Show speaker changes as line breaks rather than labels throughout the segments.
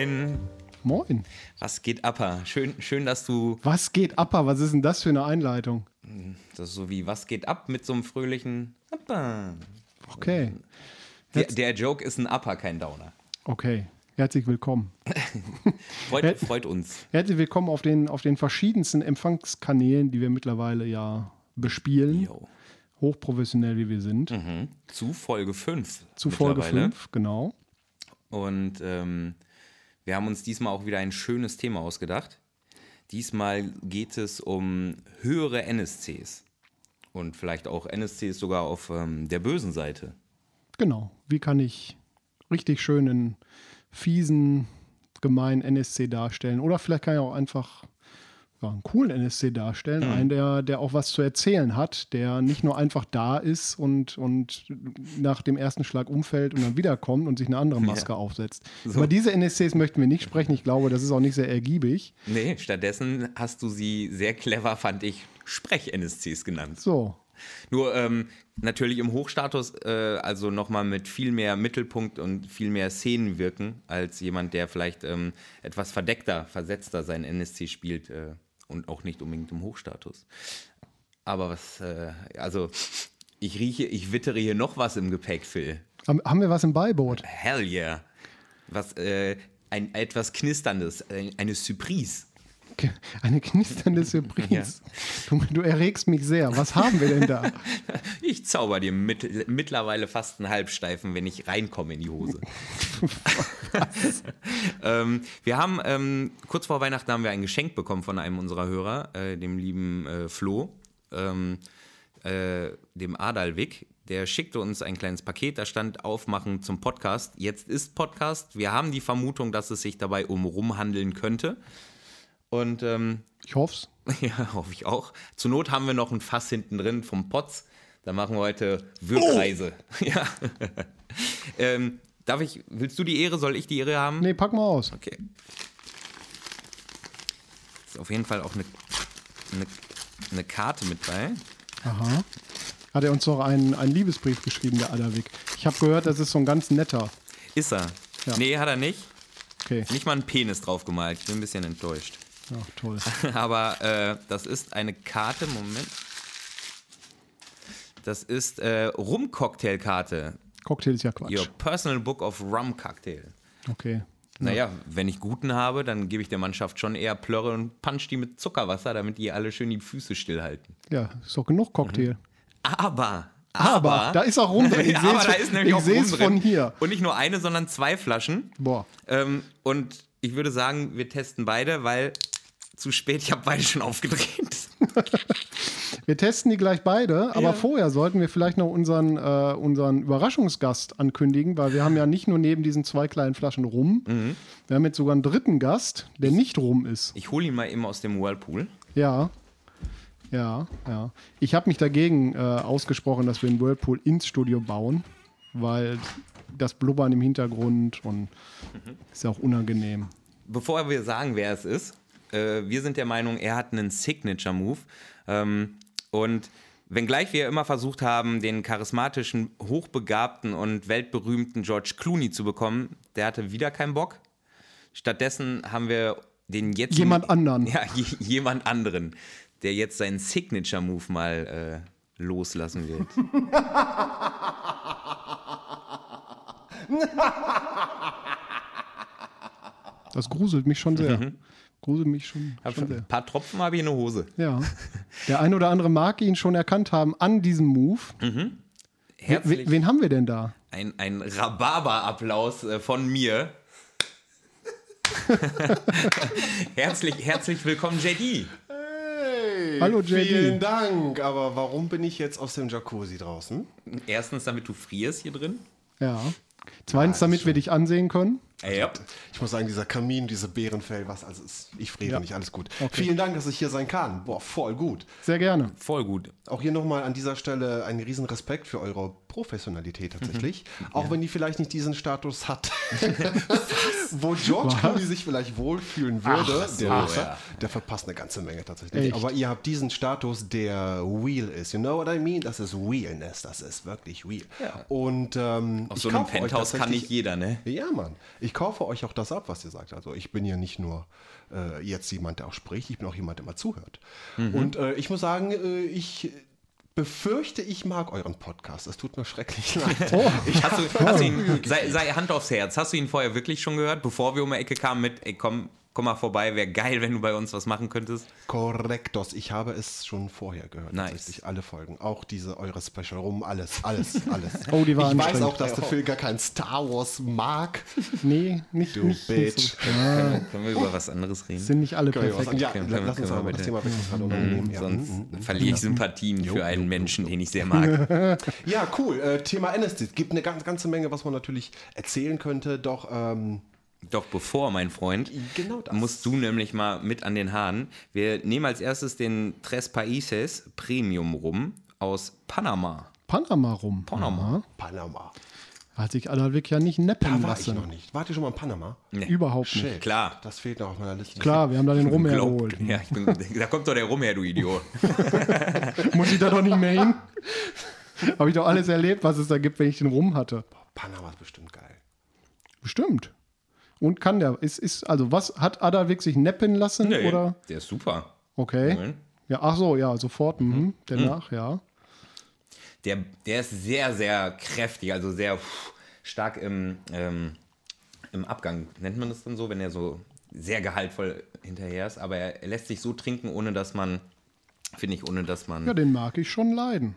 Moin.
Moin.
Was geht ab? Schön, schön, dass du.
Was geht ab? Was ist denn das für eine Einleitung?
Das ist so wie Was geht ab mit so einem fröhlichen Appa.
Okay.
Der, der Joke ist ein Upper, kein Downer.
Okay. Herzlich willkommen.
Freut, freut uns.
Herzlich willkommen auf den, auf den verschiedensten Empfangskanälen, die wir mittlerweile ja bespielen.
Jo.
Hochprofessionell wie wir sind.
Mhm. Zu Folge 5.
Zu Folge 5, genau.
Und ähm, wir haben uns diesmal auch wieder ein schönes Thema ausgedacht. Diesmal geht es um höhere NSCs. Und vielleicht auch NSCs sogar auf ähm, der bösen Seite.
Genau. Wie kann ich richtig schönen, fiesen, gemeinen NSC darstellen? Oder vielleicht kann ich auch einfach ja, einen coolen NSC darstellen.
Mhm.
Einen, der, der auch was zu erzählen hat, der nicht nur einfach da ist und, und nach dem ersten Schlag umfällt und dann wiederkommt und sich eine andere Maske
Ja.
aufsetzt.
So.
Über diese NSCs möchten wir nicht sprechen. Ich glaube, das ist auch nicht sehr ergiebig.
Nee, stattdessen hast du sie sehr clever, fand ich, Sprech-NSCs genannt.
So,
Nur ähm, natürlich im Hochstatus, äh, also nochmal mit viel mehr Mittelpunkt und viel mehr Szenen wirken, als jemand, der vielleicht ähm, etwas verdeckter, versetzter sein NSC spielt äh, und auch nicht unbedingt im Hochstatus. Aber was, äh, also ich rieche, ich wittere hier noch was im Gepäck, Phil.
haben, wir was im Beiboot?
Hell yeah. Was, äh, ein etwas Knisterndes, eine Surprise.
Eine knisternde Surprise. Du, du erregst mich sehr. Was haben wir denn da?
Ich zauber dir mit, mittlerweile fast einen Halbsteifen, wenn ich reinkomme in die Hose. ähm, wir haben ähm, kurz vor Weihnachten haben wir ein Geschenk bekommen von einem unserer Hörer, äh, dem lieben äh, Flo, ähm, äh, dem Adalwig. Der schickte uns ein kleines Paket, da stand Aufmachen zum Podcast. Jetzt ist Podcast. Wir haben die Vermutung, dass es sich dabei um Rum handeln könnte. Und ähm,
Ich hoff's.
ja, hoffe ich auch. Zur Not haben wir noch ein Fass hinten drin vom Potz. Da machen wir heute Wirkreise. Ja. ähm, darf ich, willst du die Ehre? Soll ich die Ehre haben?
Nee, pack mal aus.
Okay. Ist auf jeden Fall auch eine, eine, eine Karte mit bei.
Aha. Hat er uns doch einen, einen Liebesbrief geschrieben, der Adderwig. Ich habe gehört, das ist so ein ganz netter.
Ist er?
Ja.
Nee, hat er nicht.
Okay.
Nicht mal einen Penis drauf gemalt. Ich bin ein bisschen enttäuscht.
Ach, toll.
Aber äh, das ist eine Karte, Moment. Das ist äh, Rum-Cocktail-Karte.
Cocktail ist ja Quatsch.
Your Personal Book of Rum Cocktail.
Okay.
Naja, wenn ich guten habe, dann gebe ich der Mannschaft schon eher Plörre und punch die mit Zuckerwasser, damit die alle schön die Füße stillhalten.
Ja, ist doch genug Cocktail.
Aber,
Aber, da ist auch rum drin. Ich
aber
seh's
da ist nämlich
ich
auch rum drin.
von hier.
Und nicht nur eine, sondern zwei Flaschen.
Boah.
Ähm, und ich würde sagen, wir testen beide, weil zu spät, ich habe beide schon aufgedreht.
Wir testen die gleich beide, aber vorher sollten wir vielleicht noch unseren, äh, unseren Überraschungsgast ankündigen, weil wir haben ja nicht nur neben diesen zwei kleinen Flaschen rum,
Mhm.
wir haben jetzt sogar einen dritten Gast, der nicht rum ist.
Ich hole ihn mal eben aus dem Whirlpool.
Ja. Ja, ja. Ich habe mich dagegen äh, ausgesprochen, dass wir einen Whirlpool ins Studio bauen, weil das Blubbern im Hintergrund und ist ja auch unangenehm.
Bevor wir sagen, wer es ist, äh, wir sind der Meinung, er hat einen Signature-Move. Ähm, und wenngleich wir immer versucht haben, den charismatischen, hochbegabten und weltberühmten George Clooney zu bekommen, der hatte wieder keinen Bock. Stattdessen haben wir den jetzt.
Jemand anderen.
Ja, je, jemand anderen, der jetzt seinen Signature-Move mal äh, loslassen wird.
Das gruselt mich schon sehr. Gruselt mich schon,
Hab
schon
schon, ein paar Tropfen habe ich in der Hose.
Ja. Der ein oder andere mag ihn schon erkannt haben an diesem Move.
Herzlich.
Wen, wen haben wir denn da?
ein, ein Rhabarber-Applaus äh, von mir. herzlich, herzlich willkommen, JD.
Hey,
Hallo, JD.
Vielen Dank. Aber warum bin ich jetzt aus dem Jacuzzi draußen?
Erstens, damit du frierst hier drin.
Ja. Zweitens, damit wir dich ansehen können.
Ja.
Ich muss sagen, dieser Kamin, diese Bärenfell, was also ist, ich friere nicht, alles gut. Vielen Dank, dass ich hier sein kann. Boah, voll gut.
Sehr gerne.
Voll gut.
Auch hier nochmal an dieser Stelle einen riesen Respekt für eure Professionalität tatsächlich. Auch wenn die vielleicht nicht diesen Status hat, wo George Clooney sich vielleicht wohlfühlen würde,
so,
der,
ja.
der verpasst eine ganze Menge tatsächlich.
Echt?
Aber ihr habt diesen Status, der real ist. You know what I mean? Das ist Realness, das ist wirklich real. Und ähm,
Auf
ich
so einem Penthouse kann nicht jeder, ne?
ja, Mann. Ich kaufe euch auch das ab, was ihr sagt. Also ich bin ja nicht nur äh, jetzt jemand, der auch spricht, ich bin auch jemand, der mal zuhört. Und äh, ich muss sagen, äh, ich befürchte, ich mag euren Podcast. Es tut mir schrecklich leid.
Hast du, hast du ihn, sei, sei Hand aufs Herz, hast du ihn vorher wirklich schon gehört, bevor wir um die Ecke kamen mit, ey komm, komm mal vorbei, wäre geil, wenn du bei uns was machen könntest?
Korrektos. Ich habe es schon vorher gehört.
Nice.
Tatsächlich alle Folgen. Auch diese eure Special rum, alles, alles, alles.
Oh, die war
ich weiß auch, dass der Phil gar kein Star Wars mag.
Nee, nicht,
Du
nicht, nicht
Bitch.
so.
Können, können wir über was anderes reden?
Sind nicht alle
Können
perfekt.
Ja,
Können-
lass
können
uns das
bitte-
Thema wechseln. Das gerade unangenehm. Ja,
Sonst
mm.
verliere ich Sympathien für einen Menschen, den ich sehr mag.
Ja, cool. Äh, Thema NSD. Es gibt eine ganze, ganze Menge, was man natürlich erzählen könnte. Doch, ähm,
Doch bevor, mein Freund,
Genau das.
musst du nämlich mal mit an den Haaren. Wir nehmen als erstes den Tres Países Premium Rum aus Panama.
Panama rum.
Panama.
Panama.
Hat sich Adalwig ja nicht neppen
Da war ich
lassen.
noch nicht. Wart ihr schon mal in Panama?
Überhaupt nicht.
Shit.
Klar.
Das fehlt noch auf meiner Liste.
Klar, wir haben da den Rum hergeholt.
Ja, ich bin, da kommt doch der Rum her, du Idiot.
Muss ich da doch nicht mehr hin? Habe ich doch alles erlebt, was es da gibt, wenn ich den Rum hatte.
Panama ist bestimmt geil.
Bestimmt. Und kann der. Ist, ist, also, was hat Adalwig sich neppen lassen? Oder?
Der ist super.
Okay.
Nein.
Ja, ach so, ja, sofort. Mhm. Danach, ja.
Der, der ist sehr, sehr kräftig, also sehr pff, stark im, ähm, im Abgang. Nennt man das dann so, wenn er so sehr gehaltvoll hinterher ist. Aber er, er lässt sich so trinken, ohne dass man, finde ich, ohne dass man
Ja, den mag ich schon leiden.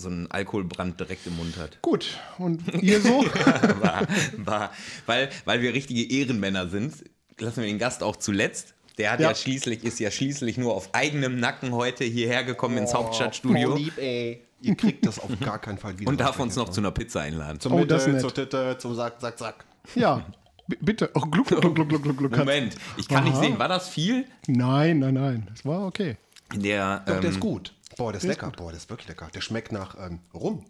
So einen Alkoholbrand direkt im Mund hat.
Gut. Und ihr so?
war, war, weil, weil wir richtige Ehrenmänner sind, lassen wir den Gast auch zuletzt. Der hat ja,
Ja.
schließlich, ist ja schließlich nur auf eigenem Nacken heute hierher gekommen ins Hauptstadtstudio
lieb, ey. Ihr kriegt das auf gar keinen Fall wieder.
und darf uns noch zu einer Pizza einladen.
Zum
Oh,
Mitte,
das ist nett.
zur Titte, zum Sack, Sack, Sack.
ja. B bitte. Oh, gluck, gluck, gluck, gluck, gluck, gluck.
Moment, ich kann nicht
Aha.
sehen, war das viel?
Nein, nein, nein. Das war okay.
Der,
Doch, der
ähm,
ist gut. Boah, der ist lecker. Boah, der ist wirklich lecker. Der schmeckt nach ähm, Rum.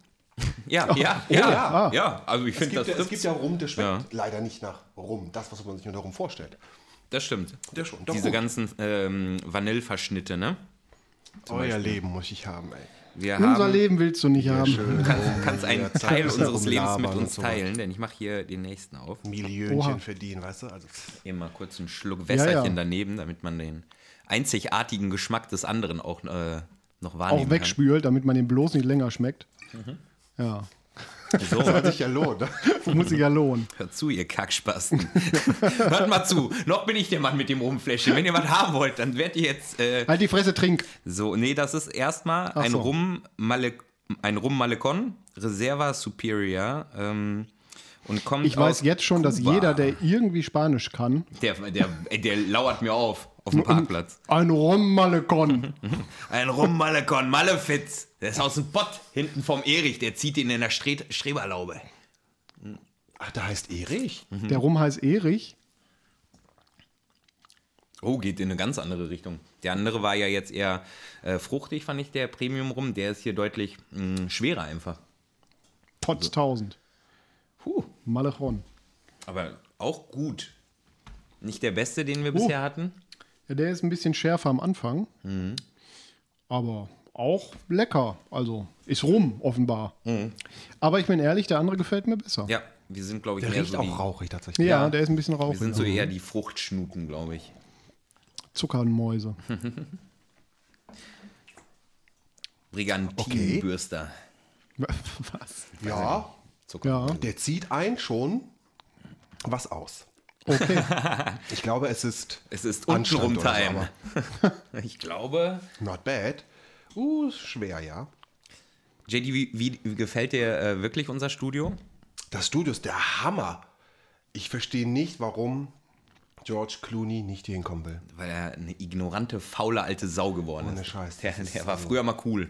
Ja, ja, ja,
ja.
ja, Also ich
Es
finde
gibt,
das
ja, es gibt ja Rum, der schmeckt
Ja.
leider nicht nach Rum. Das, was man sich unter Rum vorstellt.
Das stimmt.
Der schon. Doch
Diese
gut.
ganzen ähm, Vanilleverschnitte, ne?
Euer Leben muss ich haben, ey.
Wir
Unser
haben,
Leben willst du nicht haben.
Du kannst, kannst einen
Ja,
Teil unseres Lebens mit uns
so.
teilen, denn ich mache hier den nächsten auf.
Millionchen
Oha.
verdienen, weißt du? Also.
Immer kurz einen Schluck Wässerchen
ja.
daneben, damit man den einzigartigen Geschmack des anderen auch äh, noch wahrnehmen
Auch wegspült, damit man den bloß nicht länger schmeckt. Ja.
kann. So,
hat sich ja lohnt. ne?
Muss sich ja lohnen.
hört zu, ihr Kackspasten. Hört mal zu, noch bin ich der Mann mit dem Rumfläschchen. Wenn ihr was haben wollt, dann werdet ihr jetzt äh,
Halt die Fresse, trink.
so, nee, das ist erstmal ein
so.
Rum Male, ein Rum Malecon, Reserva Superior. Ähm, und kommt
Ich weiß
aus
jetzt schon, dass
Kuba.
jeder, der irgendwie Spanisch kann,
Der, der, der lauert mir auf, auf dem Parkplatz.
ein Rom-Malekon.
Ein Rum Malecon, Malefiz. Der ist aus dem Pott, hinten vom Erich, der zieht ihn in der Stre Streberlaube.
Ach, der heißt Erich?
Der Rum heißt Erich.
Oh, geht in eine ganz andere Richtung. Der andere war ja jetzt eher äh, fruchtig, fand ich, der Premium Rum. Der ist hier deutlich mh, schwerer einfach.
Potz 1000.
Puh,
Malechon.
aber auch gut. Nicht der beste, den wir
Oh.
bisher hatten.
Ja, der ist ein bisschen schärfer am Anfang. Aber auch lecker. Also ist rum, offenbar. Aber ich bin ehrlich, der andere gefällt mir besser.
Ja, wir sind, glaube ich,
Der riecht
so
auch
die,
rauchig tatsächlich.
Ja,
Ja.
der ist ein bisschen
wir
rauchig.
sind so eher die Fruchtschnuten, glaube ich.
Zuckermäuse.
Brigantinbürster.
Was?
Ja,
Zucker.
Ja,
der zieht ein schon was aus.
Okay.
Ich glaube, es ist
Es ist untenrum Time. ich glaube.
not bad. Uh, schwer, ja.
JD, wie, wie, wie gefällt dir äh, wirklich unser Studio?
Das Studio ist der Hammer. Ich verstehe nicht, warum George Clooney nicht hier hinkommen will.
Weil er eine ignorante, faule alte Sau geworden
Ohne
ist.
Scheiß,
Der, der war früher mal cool.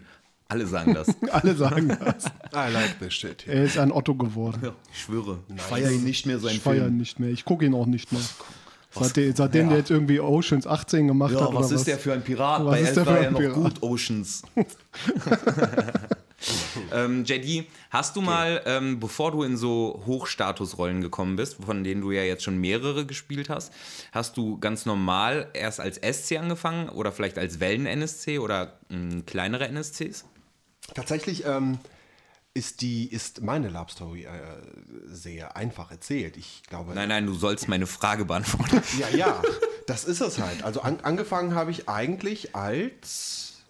Alle sagen das.
Alle sagen das.
I like this shit.
Er ist ein Otto geworden.
Ich schwöre. Ich feiere ihn nicht mehr sein
Ich feiere ihn nicht mehr. Ich gucke ihn auch nicht mehr. Seitdem, seitdem
Ja.
der jetzt irgendwie Oceans 18 gemacht
Ja,
hat.
was
oder
ist der für ein Pirat?
Was
Bei
ist der für
war
ein
er noch
Pirat?
gut, Oceans. ähm, JD, hast du mal, ähm, bevor du in so Hochstatusrollen gekommen bist, von denen du ja jetzt schon mehrere gespielt hast, hast du ganz normal erst als SC angefangen oder vielleicht als Wellen-NSC oder mh, kleinere NSCs?
Tatsächlich ähm, ist die ist meine Love Story äh, sehr einfach erzählt. Ich glaube.
Nein, nein, du sollst meine Frage beantworten.
Ja, ja, das ist es halt. Also an, angefangen habe ich eigentlich als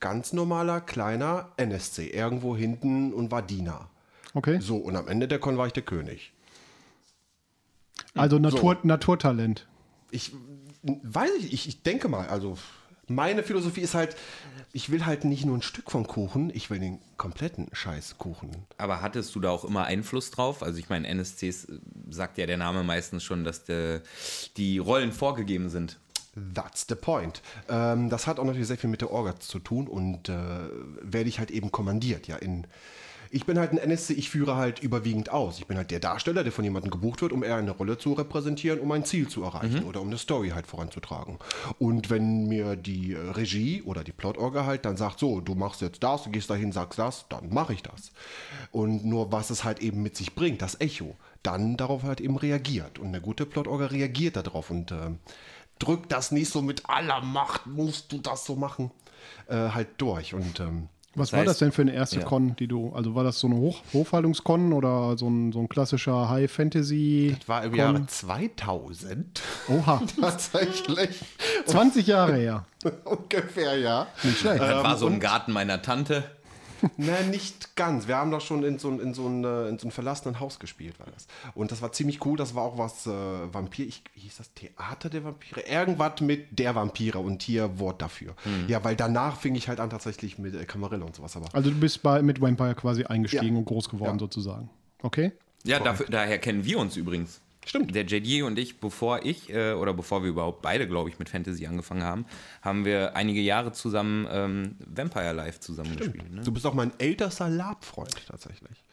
ganz normaler kleiner NSC irgendwo hinten und war Diener.
Okay.
So, und am Ende der Con war ich der König.
Also Natur, Naturtalent.
Ich weiß ich, ich denke mal, also meine Philosophie ist halt, ich will halt nicht nur ein Stück vom Kuchen, ich will den kompletten Scheißkuchen.
Aber hattest du da auch immer Einfluss drauf? Also ich meine, NSCs äh, sagt ja der Name meistens schon, dass der, die Rollen vorgegeben sind.
That's the point. Ähm, das hat auch natürlich sehr viel mit der Orga zu tun und äh, werde ich halt eben kommandiert. Ja, in, ich bin halt ein NSC, ich führe halt überwiegend aus. Ich bin halt der Darsteller, der von jemandem gebucht wird, um eher eine Rolle zu repräsentieren, um ein Ziel zu erreichen oder um eine Story halt voranzutragen. Und wenn mir die äh, Regie oder die Plot-Orga halt dann sagt, so, du machst jetzt das, du gehst dahin, sagst das, dann mache ich das. Und nur was es halt eben mit sich bringt, das Echo, dann darauf halt eben reagiert. Und eine gute Plot-Orga reagiert darauf und ähm, drück das nicht so mit aller Macht, musst du das so machen, äh, halt durch. Und ähm,
Was
Das
war das
heißt-
denn für eine erste
Ja.
Con, die du, also war das so eine Hoch Hochhaltungskon oder so ein, so ein klassischer High Fantasy?
war im
Con?
Jahre 2000
Oha,
tatsächlich
20 Jahre her.
ungefähr, ja.
Nicht schlecht.
Das war so im Garten meiner Tante.
Nein, nicht ganz. Wir haben doch schon in so, ein- in, so ein, äh, in so einem verlassenen Haus gespielt, war das. Und das war ziemlich cool. Das war auch was äh, Vampir. Ich, wie hieß das? Theater der Vampire? Irgendwas mit der Vampire und hier Wort dafür. Ja, weil danach fing ich halt an tatsächlich mit äh, Camarilla und sowas. Aber
Also du bist bei, mit Vampire quasi eingestiegen
Ja.
und groß geworden
Ja.
sozusagen. Okay?
Ja, dafür, daher kennen wir uns übrigens.
Stimmt.
Der JD und ich, bevor ich, äh, oder bevor wir überhaupt beide, glaube ich, mit Fantasy angefangen haben, haben wir einige Jahre zusammen ähm, Vampire Live zusammengespielt. Ne?
du bist auch mein ältester Labfreund tatsächlich.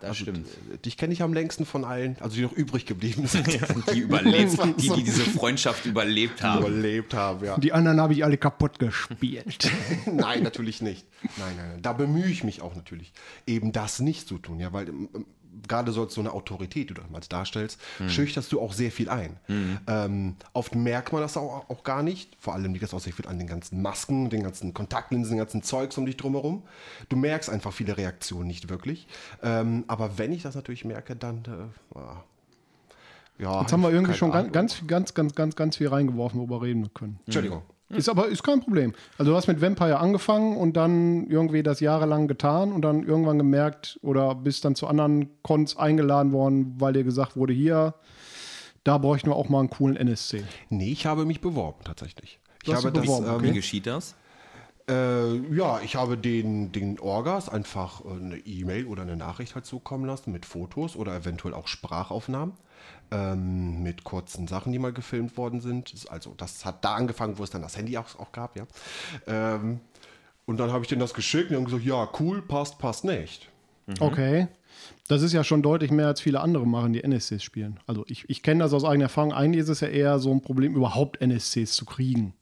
Das stimmt.
Äh, Dich kenne ich am längsten von allen, also die noch übrig geblieben sind.
Die überlebt, die, die diese Freundschaft überlebt haben.
überlebt haben, ja.
Die anderen habe ich alle kaputt gespielt.
nein, natürlich nicht. Nein, nein, nein. Da bemühe ich mich auch natürlich, eben das nicht zu tun, ja, weil ähm, gerade so als so eine Autorität, die du damals darstellst, schüchterst du auch sehr viel ein. Ähm, oft merkt man das auch, auch gar nicht. Vor allem liegt das auch sehr viel an den ganzen Masken, den ganzen Kontaktlinsen, den ganzen Zeugs um dich drumherum. Du merkst einfach viele Reaktionen nicht wirklich. Ähm, aber wenn ich das natürlich merke, dann äh, ah, ja.
Jetzt haben wir irgendwie schon ganz,
Ahnung.
ganz, ganz, ganz, ganz, ganz viel reingeworfen, worüber wir reden können.
Entschuldigung.
Ist aber ist kein Problem. Also du hast mit Vampire angefangen und dann irgendwie das jahrelang getan und dann irgendwann gemerkt oder bist dann zu anderen Cons eingeladen worden, weil dir gesagt wurde, hier, da bräuchten wir auch mal einen coolen NSC.
Nee, ich habe mich beworben tatsächlich. Ich
Du
habe
beworben,
das, ähm,
Wie geschieht das?
Äh, ja, ich habe den, den Orgas einfach äh, eine E-Mail oder eine Nachricht halt zukommen lassen mit Fotos oder eventuell auch Sprachaufnahmen ähm, mit kurzen Sachen, die mal gefilmt worden sind. Das- Also das hat da angefangen, wo es dann das Handy auch, auch gab, ja. Ähm, und dann habe ich denen das geschickt und die haben gesagt, ja, cool, passt, passt nicht.
Okay. Das ist ja schon deutlich mehr als viele andere machen, die NSCs spielen. Also ich, ich kenne das aus eigener Erfahrung. Eigentlich ist es ja eher so ein Problem, überhaupt NSCs zu kriegen.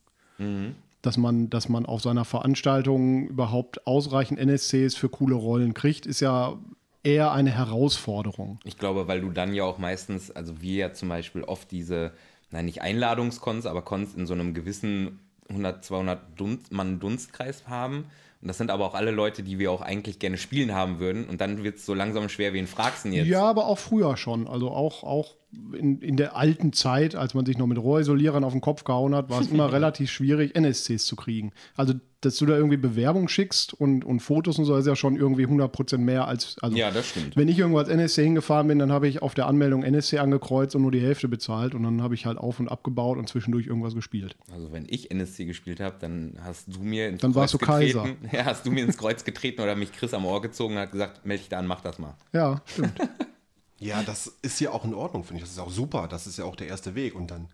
Dass, man, dass man auf seiner Veranstaltung überhaupt ausreichend NSCs für coole Rollen kriegt, ist ja eher eine Herausforderung.
Ich glaube, weil du dann ja auch meistens, also wir ja zum Beispiel oft diese, nein, nicht Einladungskons, aber Kons in so einem gewissen 100, 200 Dunst, Mann Dunstkreis haben. Und das sind aber auch alle Leute, die wir auch eigentlich gerne spielen haben würden. Und dann wird es so langsam schwer, wen fragst du jetzt?
Ja, aber auch früher schon. Also auch, auch in, in der alten Zeit, als man sich noch mit Rohrisolierern auf den Kopf gehauen hat, war es immer relativ schwierig, NSCs zu kriegen. Also, dass du da irgendwie Bewerbung schickst und, und Fotos und so, ist ja schon irgendwie 100% mehr als. Also,
Ja, das stimmt.
Wenn ich irgendwo als NSC hingefahren bin, dann habe ich auf der Anmeldung NSC angekreuzt und nur die Hälfte bezahlt und dann habe ich halt auf und abgebaut und zwischendurch irgendwas gespielt.
Also wenn ich NSC gespielt habe, dann hast du mir ins
Dann
Kreuz
warst du
getreten. Ja, hast du mir ins Kreuz getreten oder mich Chris am Ohr gezogen und hat gesagt, melde dich da an, mach das mal.
Ja, stimmt.
Ja, das ist ja auch in Ordnung, finde ich. Das ist auch super. Das ist ja auch der erste Weg. Und dann,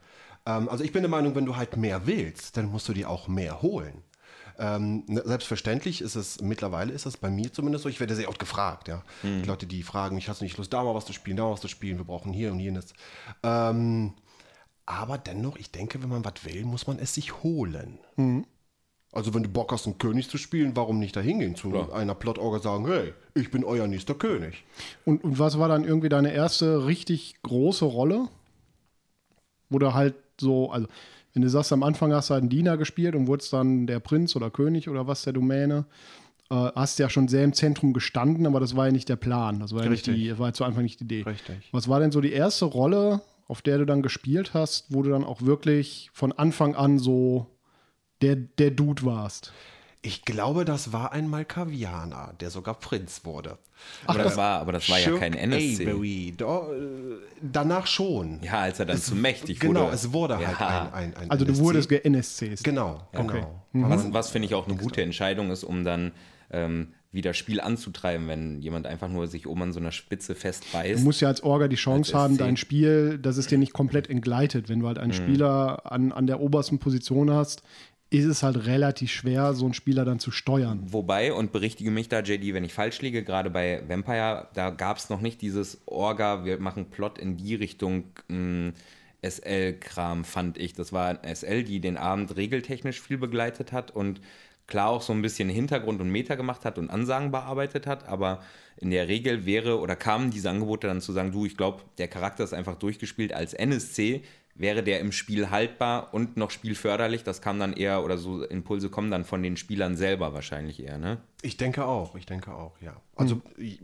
ähm, also ich bin der Meinung, wenn du halt mehr willst, dann musst du dir auch mehr holen. Ähm, ne, selbstverständlich ist es, mittlerweile ist es bei mir zumindest so, ich werde sehr oft gefragt, ja. Die Leute, die fragen mich, hast du nicht Lust, da mal was zu spielen, da mal was zu spielen, wir brauchen hier und jenes. Ähm, aber dennoch, ich denke, wenn man was will, muss man es sich holen. Also wenn du Bock hast, einen König zu spielen, warum nicht da hingehen zu einer Plot-Orga sagen, hey, ich bin euer nächster König.
Und, und was war dann irgendwie deine erste richtig große Rolle? Wo du halt so, also wenn du sagst, am Anfang hast du halt einen Diener gespielt und wurdest dann der Prinz oder König oder was der Domäne, äh, hast ja schon sehr im Zentrum gestanden, aber das war ja nicht der Plan. Das war ja nicht die, das war ja zu Anfang nicht die Idee.
Richtig.
Was war denn so die erste Rolle, auf der du dann gespielt hast, wo du dann auch wirklich von Anfang an so der, der Dude warst?
Ich glaube, das war ein Malkavianer, der sogar Prinz wurde.
Aber das war, aber das war ja kein NSC.
Avery. Da, äh, danach schon.
Ja, als er dann zu mächtig
genau,
wurde.
es wurde
ja.
halt ein, ein, ein
Also du
NSC.
wurdest ge-NSCs.
Genau,
Okay.
genau.
Was, was finde ich auch eine gute Entscheidung ist, um dann ähm, wieder Spiel anzutreiben, wenn jemand einfach nur sich oben an so einer Spitze
Du
festbeißt.
musst ja als Orga die Chance
Als
haben, dein Spiel, dass es dir nicht komplett entgleitet. Wenn du halt einen Spieler an, an der obersten Position hast, ist es halt relativ schwer, so einen Spieler dann zu steuern.
Wobei, und berichtige mich da, JD, wenn ich falsch liege, gerade bei Vampire, da gab es noch nicht dieses Orga, wir machen Plot in die Richtung mh, SL-Kram, fand ich. Das war SL, die den Abend regeltechnisch viel begleitet hat und klar auch so ein bisschen Hintergrund und Meta gemacht hat und Ansagen bearbeitet hat, aber in der Regel wäre oder kamen diese Angebote dann zu sagen, du, ich glaube, der Charakter ist einfach durchgespielt als NSC, wäre der im Spiel haltbar und noch spielförderlich. Das kam dann eher, oder so Impulse kommen dann von den Spielern selber wahrscheinlich eher, ne?
Ich denke auch, ich denke auch, ja. Also i-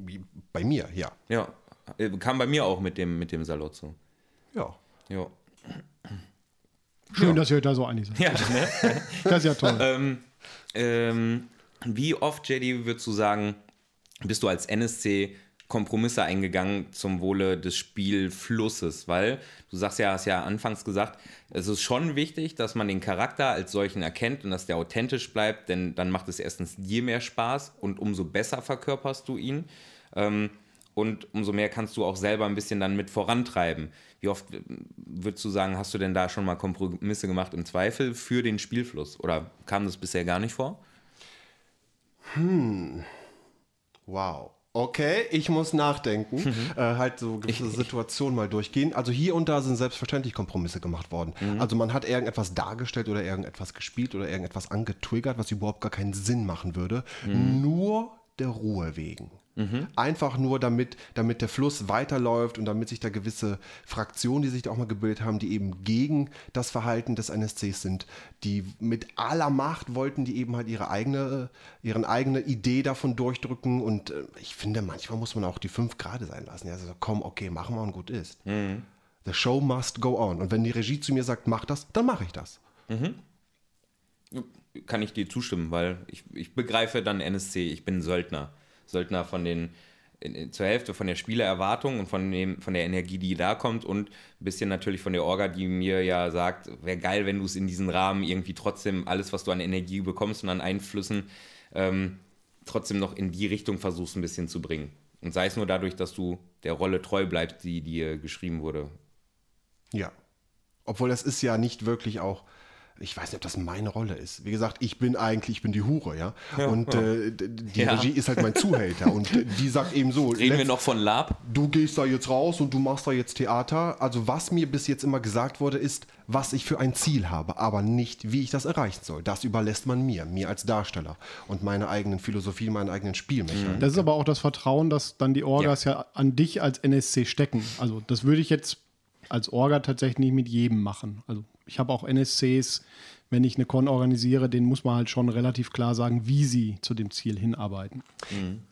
bei mir, ja.
Ja, äh, kam bei mir auch mit dem, mit dem Salozzo.
Ja.
Ja.
Schön, dass ihr da so einig seid.
Ja, ne?
Das ist ja toll.
ähm, ähm, wie oft, JD, würdest du sagen, bist du als NSC Kompromisse eingegangen zum Wohle des Spielflusses? Weil du sagst ja, hast ja anfangs gesagt, es ist schon wichtig, dass man den Charakter als solchen erkennt und dass der authentisch bleibt, denn dann macht es erstens dir mehr Spaß und umso besser verkörperst du ihn. Ähm, und umso mehr kannst du auch selber ein bisschen dann mit vorantreiben. Wie oft äh, würdest du sagen, hast du denn da schon mal Kompromisse gemacht im Zweifel für den Spielfluss? Oder kam das bisher gar nicht vor?
Wow. Okay, ich muss nachdenken, äh, halt so gewisse Situationen mal durchgehen. Also hier und da sind selbstverständlich Kompromisse gemacht worden. Also man hat irgendetwas dargestellt oder irgendetwas gespielt oder irgendetwas angetriggert, was überhaupt gar keinen Sinn machen würde. Nur der Ruhe wegen. Einfach nur, damit, damit der Fluss weiterläuft und damit sich da gewisse Fraktionen, die sich da auch mal gebildet haben, die eben gegen das Verhalten des NSCs sind, die mit aller Macht wollten, die eben halt ihre eigene, ihren eigene Idee davon durchdrücken. Und äh, ich finde, manchmal muss man auch die fünf Grade sein lassen. Ja, also komm, okay, machen wir und gut ist. The show must go on. Und wenn die Regie zu mir sagt, mach das, dann mache ich das.
Kann ich dir zustimmen, weil ich, ich begreife dann NSC, ich bin Söldner. Söldner von den, zur Hälfte von der Spielererwartung und von, dem, von der Energie, die da kommt und ein bisschen natürlich von der Orga, die mir ja sagt, wäre geil, wenn du es in diesen Rahmen irgendwie trotzdem alles, was du an Energie bekommst und an Einflüssen, ähm, trotzdem noch in die Richtung versuchst ein bisschen zu bringen. Und sei es nur dadurch, dass du der Rolle treu bleibst, die dir geschrieben wurde.
Ja. Obwohl das ist ja nicht wirklich auch, ich weiß nicht, ob das meine Rolle ist. Wie gesagt, ich bin eigentlich, ich bin die Hure, ja. und Äh, d- die
Ja.
Regie ist halt mein Zuhälter und die sagt eben so,
Reden wir noch von Lab?
du gehst da jetzt raus und du machst da jetzt Theater. Also was mir bis jetzt immer gesagt wurde, ist, was ich für ein Ziel habe, aber nicht, wie ich das erreichen soll. Das überlässt man mir, mir als Darsteller und meine eigenen Philosophien, meinen eigenen Spielmechaniken.
Das ist aber auch das Vertrauen, dass dann die Orgas ja, an dich als NSC stecken. Also das würde ich jetzt als Orga tatsächlich nicht mit jedem machen. Also ich habe auch NSCs, wenn ich eine Con organisiere, denen muss man halt schon relativ klar sagen, wie sie zu dem Ziel hinarbeiten.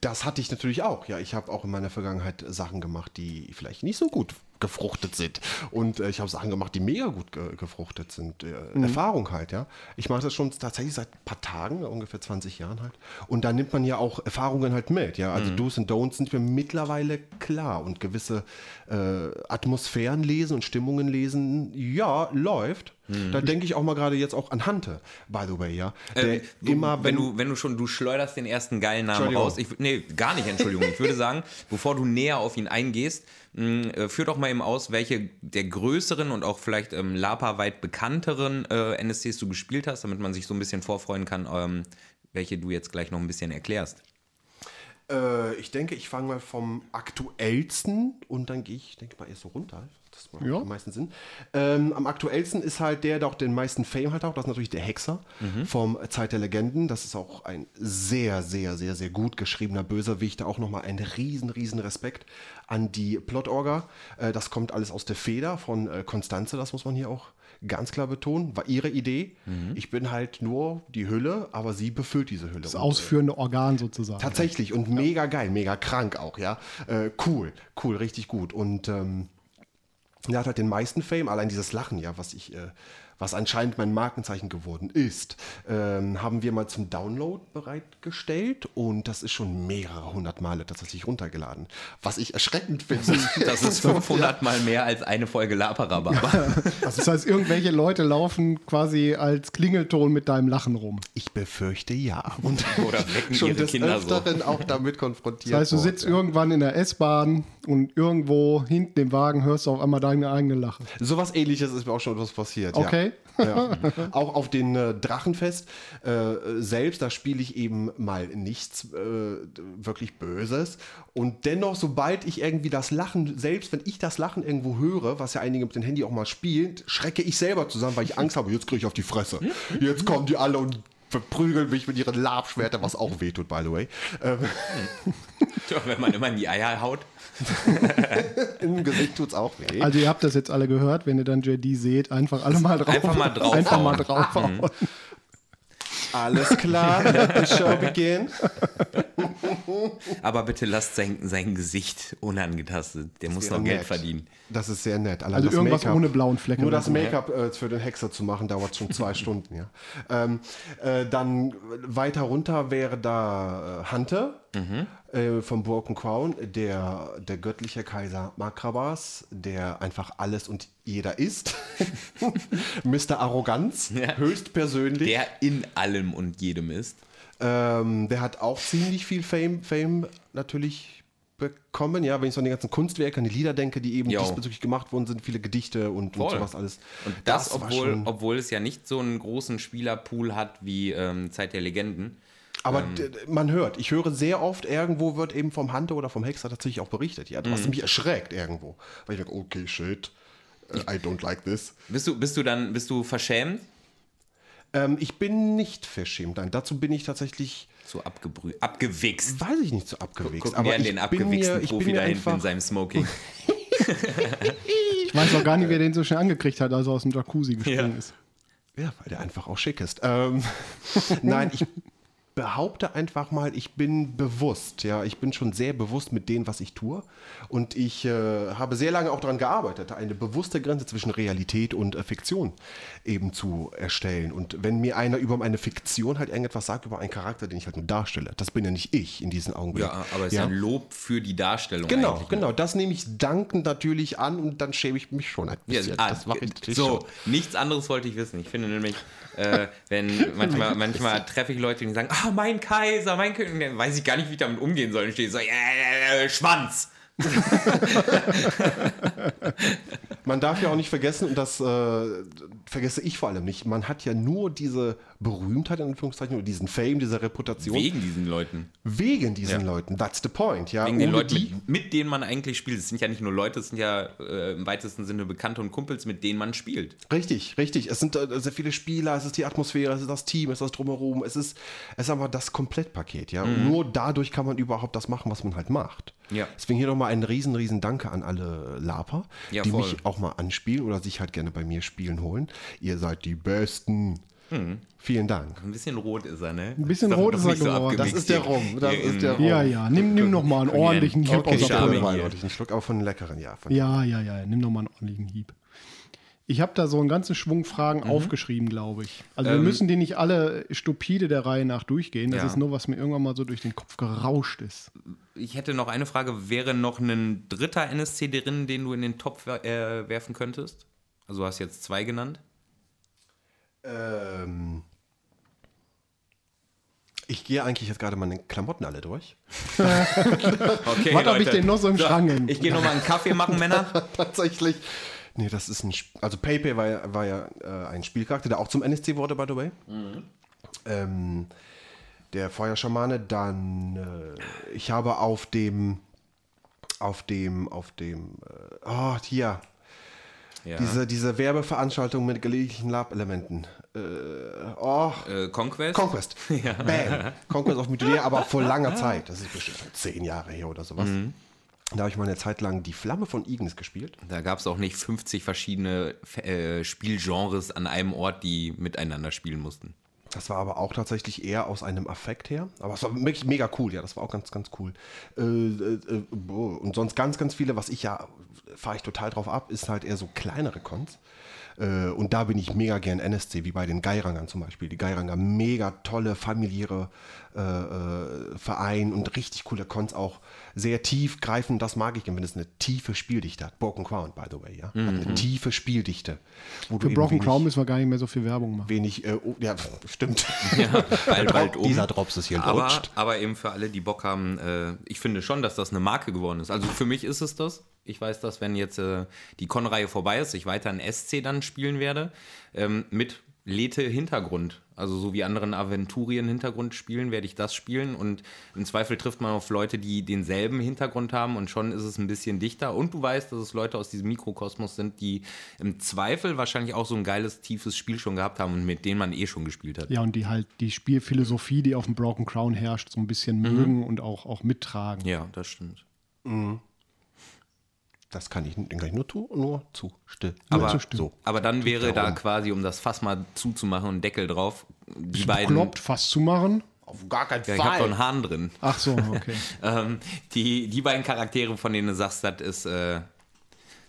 Das hatte ich natürlich auch. Ja, ich habe auch in meiner Vergangenheit Sachen gemacht, die vielleicht nicht so gut gefruchtet sind. Und äh, ich habe Sachen gemacht, die mega gut ge gefruchtet sind. Äh, Erfahrung halt, ja. Ich mache das schon tatsächlich seit ein paar Tagen, ungefähr 20 Jahren halt. Und da nimmt man ja auch Erfahrungen halt mit, ja. Also Do's und Don'ts sind mir mittlerweile klar. Und gewisse äh, Atmosphären lesen und Stimmungen lesen, ja, läuft. Da denke ich auch mal gerade jetzt auch an Hante, by the way, ja.
Äh, du,
immer,
wenn, du, wenn du schon, du schleuderst den ersten geilen Namen raus. Ich, nee, gar nicht, Entschuldigung. Ich würde sagen, bevor du näher auf ihn eingehst, mh, äh, führ doch mal eben aus, welche der größeren und auch vielleicht ähm, Lapa-weit bekannteren äh, NSCs du gespielt hast, damit man sich so ein bisschen vorfreuen kann, ähm, welche du jetzt gleich noch ein bisschen erklärst.
Äh, ich denke, ich fange mal vom aktuellsten und dann gehe ich, denke mal, erst so runter. Das macht
Ja.
am meisten Sinn. Ähm, am aktuellsten ist halt der, der auch den meisten Fame hat auch. Das ist natürlich der Hexer vom Zeit der Legenden. Das ist auch ein sehr, sehr, sehr, sehr gut geschriebener Bösewicht. Auch nochmal ein riesen, riesen Respekt an die Plotorga. Äh, das kommt alles aus der Feder von äh, Konstanze. Das muss man hier auch ganz klar betonen. War ihre Idee. Ich bin halt nur die Hülle, aber sie befüllt diese Hülle.
Das
Und, äh,
ausführende Organ sozusagen.
Tatsächlich und mega geil, mega krank auch, ja. Äh, cool, cool, richtig gut. Und ähm, er hat halt den meisten Fame, allein dieses Lachen, ja, was ich, äh, was anscheinend mein Markenzeichen geworden ist, ähm, haben wir mal zum Download bereitgestellt und das ist schon mehrere hundert Male tatsächlich runtergeladen. Was ich erschreckend finde.
Das ist 500 Mal mehr als eine Folge Laparababa.
Also das heißt, irgendwelche Leute laufen quasi als Klingelton mit deinem Lachen rum.
Ich befürchte ja. Und
Oder wecken
schon
ihre
des
Kinder so.
Öfteren auch damit konfrontiert.
Das heißt, du sitzt
ja.
irgendwann in der S-Bahn und irgendwo hinten im Wagen hörst du auf einmal deine eigene Lache.
Sowas ähnliches ist mir auch schon etwas passiert.
Okay.
Ja. Ja. Auch auf den äh, Drachenfest äh, selbst, da spiele ich eben mal nichts äh, wirklich Böses. Und dennoch, sobald ich irgendwie das Lachen, selbst wenn ich das Lachen irgendwo höre, was ja einige mit dem Handy auch mal spielen, schrecke ich selber zusammen, weil ich Angst habe, jetzt kriege ich auf die Fresse. Jetzt kommen die alle und verprügeln mich mit ihren Labschwertern, was auch wehtut, by the way. Ähm,
Tja, wenn man immer in die Eier haut.
Im Gesicht tut es auch weh.
Also ihr habt das jetzt alle gehört, wenn ihr dann JD seht, einfach alle mal drauf.
Einfach mal draufhauen.
Einfach mal draufhauen.
Alles klar, let the show begin.
Aber bitte lasst sein, sein Gesicht unangetastet. Der muss noch Geld
nett.
verdienen.
Das ist sehr nett. Allein
Also
das
irgendwas ohne blauen Flecken
Nur das. Make-up äh, für den Hexer zu machen, dauert schon zwei Stunden. Ja. Ähm, äh, dann weiter runter wäre da äh, Hunter äh, vom Broken Crown, der, der göttliche Kaiser Makrabas, der einfach alles und jeder ist. Mr. Arroganz,
Ja.
höchstpersönlich.
Der in allem und jedem ist.
Ähm, der hat auch ziemlich viel Fame, Fame natürlich bekommen, ja, wenn ich so an die ganzen Kunstwerke, an die Lieder denke, die eben
Jo.
diesbezüglich gemacht worden sind, viele Gedichte und, und sowas alles.
Und das,
war
obwohl, obwohl es ja nicht so einen großen Spielerpool hat wie ähm, Zeit der Legenden.
Aber
Ähm.
man hört, ich höre sehr oft, irgendwo wird eben vom Hunter oder vom Hexer tatsächlich auch berichtet. Ja,
Mhm.
was mich erschreckt irgendwo. Weil ich denke, okay, shit, äh, I don't like this.
Bist du, bist du dann, bist du verschämt?
Ähm, ich bin nicht verschämt. Nein, dazu bin ich tatsächlich,
So abgebrüht, abgewichst.
weiß ich nicht, so abgewichst.
Guck
aber
mir an
ich
den abgewichsten
mir, ich
Profi da hinten in seinem Smoking.
Ich weiß auch gar nicht, wer den so schnell angekriegt hat, als er aus dem Jacuzzi gesprungen
Ja.
ist.
Ja, weil der einfach auch schick ist. Ähm, nein, ich behaupte einfach mal, ich bin bewusst, ja, ich bin schon sehr bewusst mit dem, was ich tue. Und ich äh, habe sehr lange auch daran gearbeitet, eine bewusste Grenze zwischen Realität und äh, Fiktion eben zu erstellen. Und wenn mir einer über eine Fiktion halt irgendetwas sagt, über einen Charakter, den ich halt nur darstelle, das bin ja nicht ich in diesen Augenblicken.
Ja, aber es ist ja ein Lob für die Darstellung.
Genau,
eigentlich.
genau. Das nehme ich dankend natürlich an und dann schäme ich mich schon ein
Ja,
bisschen.
ah,
das mache ich natürlich
so,
schon.
nichts anderes wollte ich wissen. Ich finde nämlich, äh, wenn manchmal, manchmal treffe ich Leute, die sagen, ah, mein Kaiser, mein König, dann weiß ich gar nicht, wie ich damit umgehen soll. Und stehe so, äh, Schwanz.
Man darf ja auch nicht vergessen, und das äh, vergesse ich vor allem nicht, man hat ja nur diese Berühmtheit, in Anführungszeichen, oder diesen Fame, diese Reputation,
Wegen diesen Leuten.
wegen diesen Leuten. That's the point. Ja,
Wegen den Leuten,
die,
mit, mit denen man eigentlich spielt. Es sind ja nicht nur Leute, es sind ja äh, im weitesten Sinne Bekannte und Kumpels, mit denen man spielt.
Richtig, richtig. Es sind äh, sehr viele Spieler, es ist die Atmosphäre, es ist das Team, es ist das Drumherum, es ist, es ist aber das Komplettpaket. Ja? Und nur dadurch kann man überhaupt das machen, was man halt macht.
Mhm. Ja.
Deswegen hier nochmal ein riesen, riesen Danke an alle Laper,
Ja,
die
voll.
mich auch mal anspielen oder sich halt gerne bei mir spielen holen. Ihr seid die Besten.
Mhm.
Vielen Dank.
Ein bisschen rot ist er, ne?
Ein bisschen
doch-
rot ist er
so
geworden.
Das ist der. Rum, das ist der
Ja, ja, nimm, nimm noch mal einen ordentlichen Hieb
Okay,
aus der
Schade
Pulle.
hier.
Wein wollte ich nicht schlucken, aber von leckeren, ja. Von
Ja, ja, ja, nimm noch mal einen ordentlichen Hieb. Ich habe da so einen ganzen Schwung Fragen
Mhm.
aufgeschrieben, glaube ich. Also wir müssen die nicht alle stupide der Reihe nach durchgehen. Das
Ähm. Ja.
ist nur, was mir irgendwann mal so durch den Kopf gerauscht ist.
Ich hätte noch eine Frage. Wäre noch ein dritter NSC drin, den du in den Topf äh, werfen könntest? Also du hast jetzt zwei genannt.
Ähm, ich gehe eigentlich jetzt gerade meine Klamotten alle durch.
Okay,
Was hab ich denn noch so im Schrank hängen?
Ich gehe nochmal einen Kaffee machen, Männer.
Tatsächlich. Nee, das ist ein. Sp also PayPay war ja, war ja äh, ein Spielcharakter, der auch zum NSC wurde, by the way. Ähm, der Feuerschamane. Dann. Äh, ich habe auf dem. Auf dem. Auf dem. Äh, oh, hier.
Ja.
Diese, diese Werbeveranstaltung mit gelegentlichen Lab-Elementen. Äh, oh.
äh, Conquest?
Conquest. Bam. Conquest of Mythologie, aber vor langer Zeit. Das ist bestimmt zehn Jahre her oder sowas. Da habe ich mal eine Zeit lang die Flamme von Ignis gespielt.
Da gab es auch nicht 50 verschiedene äh, Spielgenres an einem Ort, die miteinander spielen mussten.
Das war aber auch tatsächlich eher aus einem Affekt her. Aber es war wirklich mega cool, ja, das war auch ganz, ganz cool. Äh, äh, äh, und sonst ganz, ganz viele, was ich ja, fahre ich total drauf ab, ist halt eher so kleinere Cons. Äh, und da bin ich mega gern NSC, wie bei den Geirangern zum Beispiel. Die Geiranger, mega tolle, familiäre äh, äh, Verein und richtig coole Cons auch. Sehr tiefgreifend, das mag ich, wenn es eine tiefe Spieldichte hat. Broken Crown, by the way, ja. Hat eine tiefe Spieldichte. wo
Für Broken Crown müssen wir gar nicht mehr so viel Werbung machen.
Wenig, äh, oh, ja, stimmt.
Bald, bald um.
Dieser Drops ist hier
aber,
gerutscht.
aber eben für alle, die Bock haben, äh, ich finde schon, dass das eine Marke geworden ist. Also für mich ist es das. Ich weiß, dass wenn jetzt äh, die Con-Reihe vorbei ist, ich weiter in SC dann spielen werde, ähm, mit Lete-Hintergrund. Also so wie anderen Aventurien-Hintergrund spielen, werde ich das spielen. Und im Zweifel trifft man auf Leute, die denselben Hintergrund haben und schon ist es ein bisschen dichter. Und du weißt, dass es Leute aus diesem Mikrokosmos sind, die im Zweifel wahrscheinlich auch so ein geiles, tiefes Spiel schon gehabt haben und mit denen man eh schon gespielt hat.
Ja, und die halt die Spielphilosophie, die auf dem Broken Crown herrscht, so ein bisschen mögen und auch, auch mittragen.
Ja, das stimmt.
Das kann ich, kann ich nur, tu, nur zustimmen.
Aber,
zustimmen.
so.
aber dann wäre da quasi, um das Fass mal zuzumachen und einen Deckel drauf, die
Bist
beiden.
bekloppt, fast zu machen?
Auf gar keinen
Ja, ich habe doch einen Hahn drin.
Ach so, okay.
Ähm, die, die beiden Charaktere, von denen du sagst, das ist, äh,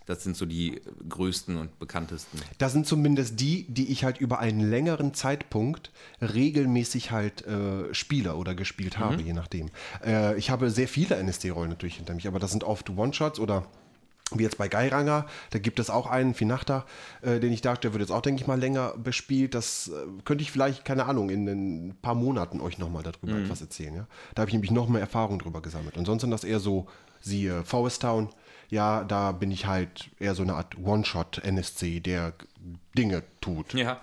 das sind so die größten und bekanntesten.
Das sind zumindest die, die ich halt über einen längeren Zeitpunkt regelmäßig halt äh, spiele oder gespielt habe, je nachdem. Äh, ich habe sehr viele NSD-Rollen natürlich hinter mich, aber das sind oft One-Shots oder wie jetzt bei Geiranger, da gibt es auch einen, Finachta, äh, den ich der wird jetzt auch, denke ich mal, länger bespielt. Das äh, könnte ich vielleicht, keine Ahnung, in ein paar Monaten euch nochmal darüber etwas erzählen. Ja? Da habe ich nämlich noch mehr Erfahrung drüber gesammelt. Und sonst sind das eher so, siehe Forest Town, ja, da bin ich halt eher so eine Art One-Shot-NSC, der Dinge tut.
Ja.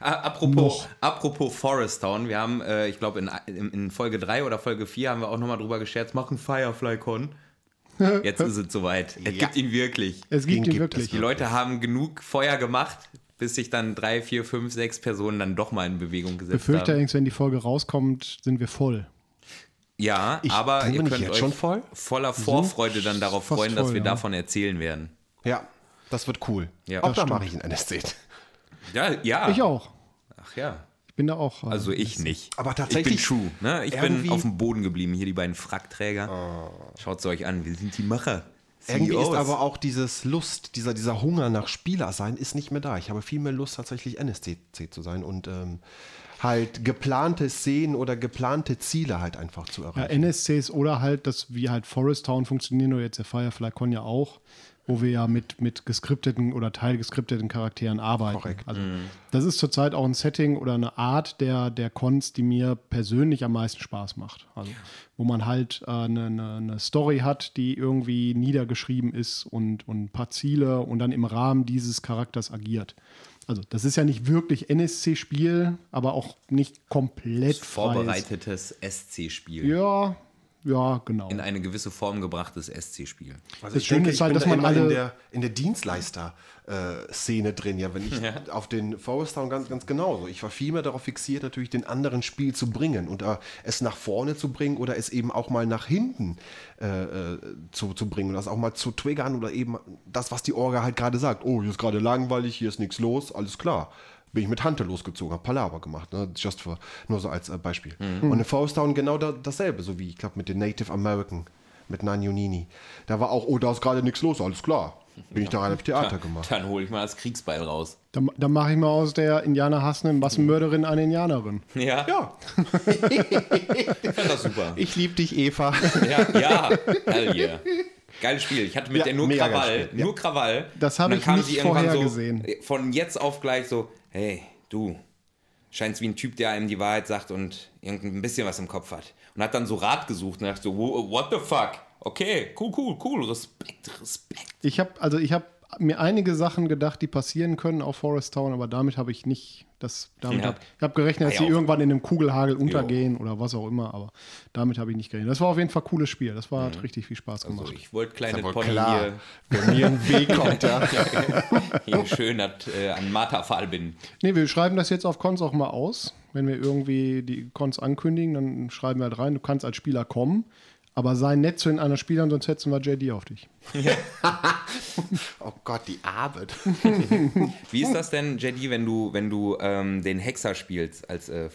Apropos, apropos Forest Town, wir haben, äh, ich glaube, in, in, in Folge 3 oder Folge 4 haben wir auch nochmal drüber gescherzt, machen Firefly-Con. Jetzt ist es soweit. Es
Ja.
gibt ihn wirklich.
Es gibt ihn
gibt
wirklich.
Die Leute haben genug Feuer gemacht, bis sich dann drei, vier, fünf, sechs Personen dann doch mal in Bewegung gesetzt
Befürchte
haben.
allerdings, wenn die Folge rauskommt, sind wir voll.
Ja,
Ich-
aber ihr könnt
jetzt
euch
schon voll?
voller Vorfreude dann darauf
fast
freuen, dass
voll,
wir
ja.
davon erzählen werden.
Ja, das wird cool.
Ja,
auch
das
da mache ich einen NSC.
Ja, ja.
Ich auch.
Ach ja.
Ich bin da auch. äh,
Also ich nicht.
Aber tatsächlich
Ich bin true. Ne? Ich bin auf dem Boden geblieben. Hier die beiden Frackträger. Schaut es euch an. Wir sind die Macher.
Irgendwie ist
CEOs.
aber auch dieses Lust, dieser, dieser Hunger nach Spieler sein, ist nicht mehr da. Ich habe viel mehr Lust, tatsächlich NSC zu sein und ähm, halt geplante Szenen oder geplante Ziele halt einfach zu
ja,
erreichen.
NSCs oder halt, das wie halt Forest Town funktionieren oder jetzt der Firefly Con ja auch, wo wir ja mit, mit geskripteten oder teilgeskripteten Charakteren arbeiten.
Korrekt.
Also das ist zurzeit auch ein Setting oder eine Art der, der Cons, die mir persönlich am meisten Spaß macht. Also wo man halt äh, eine, eine, eine Story hat, die irgendwie niedergeschrieben ist und, und ein paar Ziele und dann im Rahmen dieses Charakters agiert. Also das ist ja nicht wirklich NSC-Spiel, aber auch nicht komplett
vorbereitetes SC-Spiel.
Ja, ja, genau.
In eine gewisse Form gebrachtes SC-Spiel.
Also
Das Schöne ist halt, dass
da
man
immer
alle-
in der, in der Dienstleister-Szene drin, ja, wenn ich auf den Forest Town ganz, ganz genauso. Ich war viel mehr darauf fixiert, natürlich den anderen Spiel zu bringen und äh, es nach vorne zu bringen oder es eben auch mal nach hinten äh, äh, zu, zu bringen und das auch mal zu triggern oder eben das, was die Orga halt gerade sagt. Oh, hier ist gerade langweilig, hier ist nichts los, alles klar. Bin ich mit Hante losgezogen, hab Palaver gemacht, ne? just for, nur so als äh, Beispiel. Und in Forest Town genau da, dasselbe, so wie ich glaube mit den Native American mit Nanjonini. Da war auch, oh, da ist gerade nichts los, alles klar. Bin ich da rein auf Theater gemacht.
Dann hole ich mal das Kriegsbeil raus.
Da, da mache ich mal aus der Indianer hassenden Massenmörderin eine Indianerin.
Ja,
Ja,
ich fand das super.
ich liebe dich, Eva.
Ja, ja, hell yeah. Geiles Spiel. Ich hatte mit
Ja,
der nur Krawall.
Spiel, ja.
Nur Krawall.
Das habe ich nicht
sie irgendwann
vorhergesehen.
So, von jetzt auf gleich so, hey, du, scheint es wie ein Typ, der einem die Wahrheit sagt und irgendein bisschen was im Kopf hat. Und hat dann so Rat gesucht und dachte so, what the fuck? Okay, cool, cool, cool, Respekt, Respekt.
Ich habe also ich habe mir einige Sachen gedacht, die passieren können auf Forest Town, aber damit habe ich nicht das damit
Ja.
hab, ich habe gerechnet, dass sie irgendwann in einem Kugelhagel untergehen oder was auch immer, aber damit habe ich nicht gerechnet. Das war auf jeden Fall ein cooles Spiel. Das war hat richtig viel Spaß gemacht.
Also ich wollte kleine Pony
klar.
hier,
Wenn mir ein Weg kommt, ja.
hier schön hat, äh, an Marterpfahl binden.
Nee, wir schreiben das jetzt auf Cons auch mal aus. Wenn wir irgendwie die Cons ankündigen, dann schreiben wir halt rein, du kannst als Spieler kommen, aber sei nett zu den anderen Spielern, sonst setzen wir JD auf dich.
Oh Gott, die Arbeit.
Wie ist das denn, JD, wenn du, wenn du ähm, den Hexer spielst, als äh,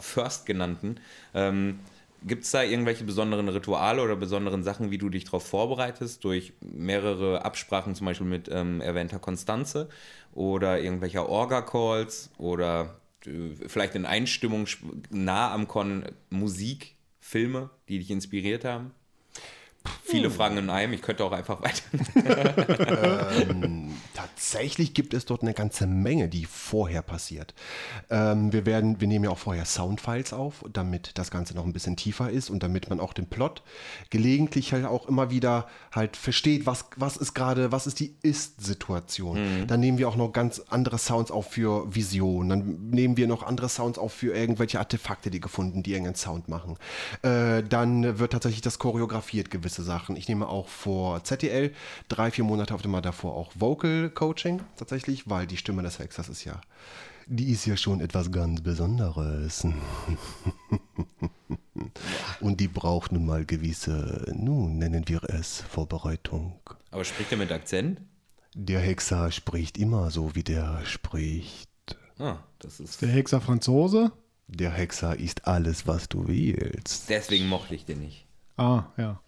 First genannten? Ähm, Gibt es da irgendwelche besonderen Rituale oder besonderen Sachen, wie du dich darauf vorbereitest, durch mehrere Absprachen, zum Beispiel mit ähm, erwähnter Konstanze oder irgendwelcher Orga-Calls oder äh, vielleicht in Einstimmung nah am Con Musik, Filme, die dich inspiriert haben? Viele Fragen in einem, ich könnte auch einfach weiter.
Tatsächlich gibt es dort eine ganze Menge, die vorher passiert. Ähm, wir, werden, wir nehmen ja auch vorher Soundfiles auf, damit das Ganze noch ein bisschen tiefer ist und damit man auch den Plot gelegentlich halt auch immer wieder halt versteht, was, was ist gerade, was ist die Ist-Situation. Dann nehmen wir auch noch ganz andere Sounds auf für Visionen. Dann nehmen wir noch andere Sounds auf für irgendwelche Artefakte, die gefunden, die irgendeinen Sound machen. Äh, dann wird tatsächlich das choreografiert, gewisse Sachen. Ich nehme auch vor ZTL drei, vier Monate auf einmal davor auch Vocal Coaching tatsächlich, weil die Stimme des Hexers ist ja, die ist ja schon etwas ganz Besonderes. Und die braucht nun mal gewisse, nun nennen wir es Vorbereitung.
Aber spricht er mit Akzent?
Der Hexer spricht immer so, wie der spricht.
Ah, das ist.
Der Hexer Franzose?
Der Hexer ist alles, was du willst.
Deswegen mochte ich den nicht.
Ah, ja.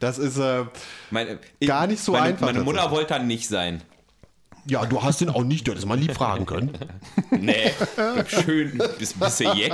Das ist, äh,
Meine,
Gar nicht so
meine,
einfach
Meine Mutter wollte er nicht sein.
ja, du hast ihn auch nicht, du hättest mal lieb fragen können.
Nee, schön, bis bisschen jeck.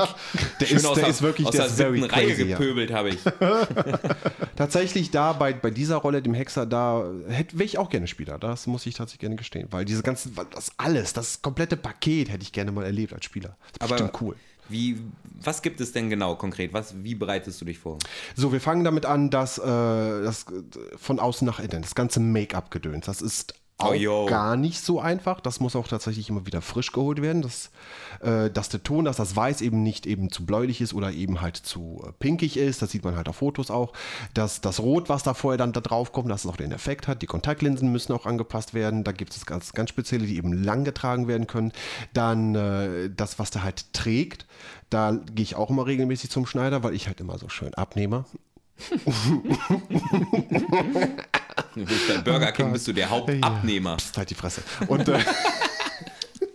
Der
schön
ist-
aus
der ist wirklich-
aus
der
der siebten Reihe
crazy, ja.
gepöbelt habe ich.
Tatsächlich da bei, bei dieser Rolle, dem Hexer, da hätte wäre ich auch gerne Spieler. Das muss ich tatsächlich gerne gestehen. Weil diese ganzen, das alles, das komplette Paket hätte ich gerne mal erlebt als Spieler. Das ist bestimmt cool.
Wie, was gibt es denn genau konkret? Was, wie bereitest du dich vor?
So, wir fangen damit an, dass äh, das äh, von außen nach innen, das ganze Make-up-Gedöns, das ist auch
Oh,
gar nicht so einfach. Das muss auch tatsächlich immer wieder frisch geholt werden, dass, äh, dass der Ton, dass das Weiß eben nicht eben zu bläulich ist oder eben halt zu äh, pinkig ist. Das sieht man halt auf Fotos auch. Dass das Rot, was da vorher dann da drauf kommt, dass es auch den Effekt hat. Die Kontaktlinsen müssen auch angepasst werden. Da gibt es ganz, ganz spezielle, die eben lang getragen werden können. Dann äh, das, was der halt trägt. Da gehe ich auch immer regelmäßig zum Schneider, weil ich halt immer so schön abnehme.
Du bist bei Burger King bist du der Hauptabnehmer.
Psst, halt die Fresse. Und äh,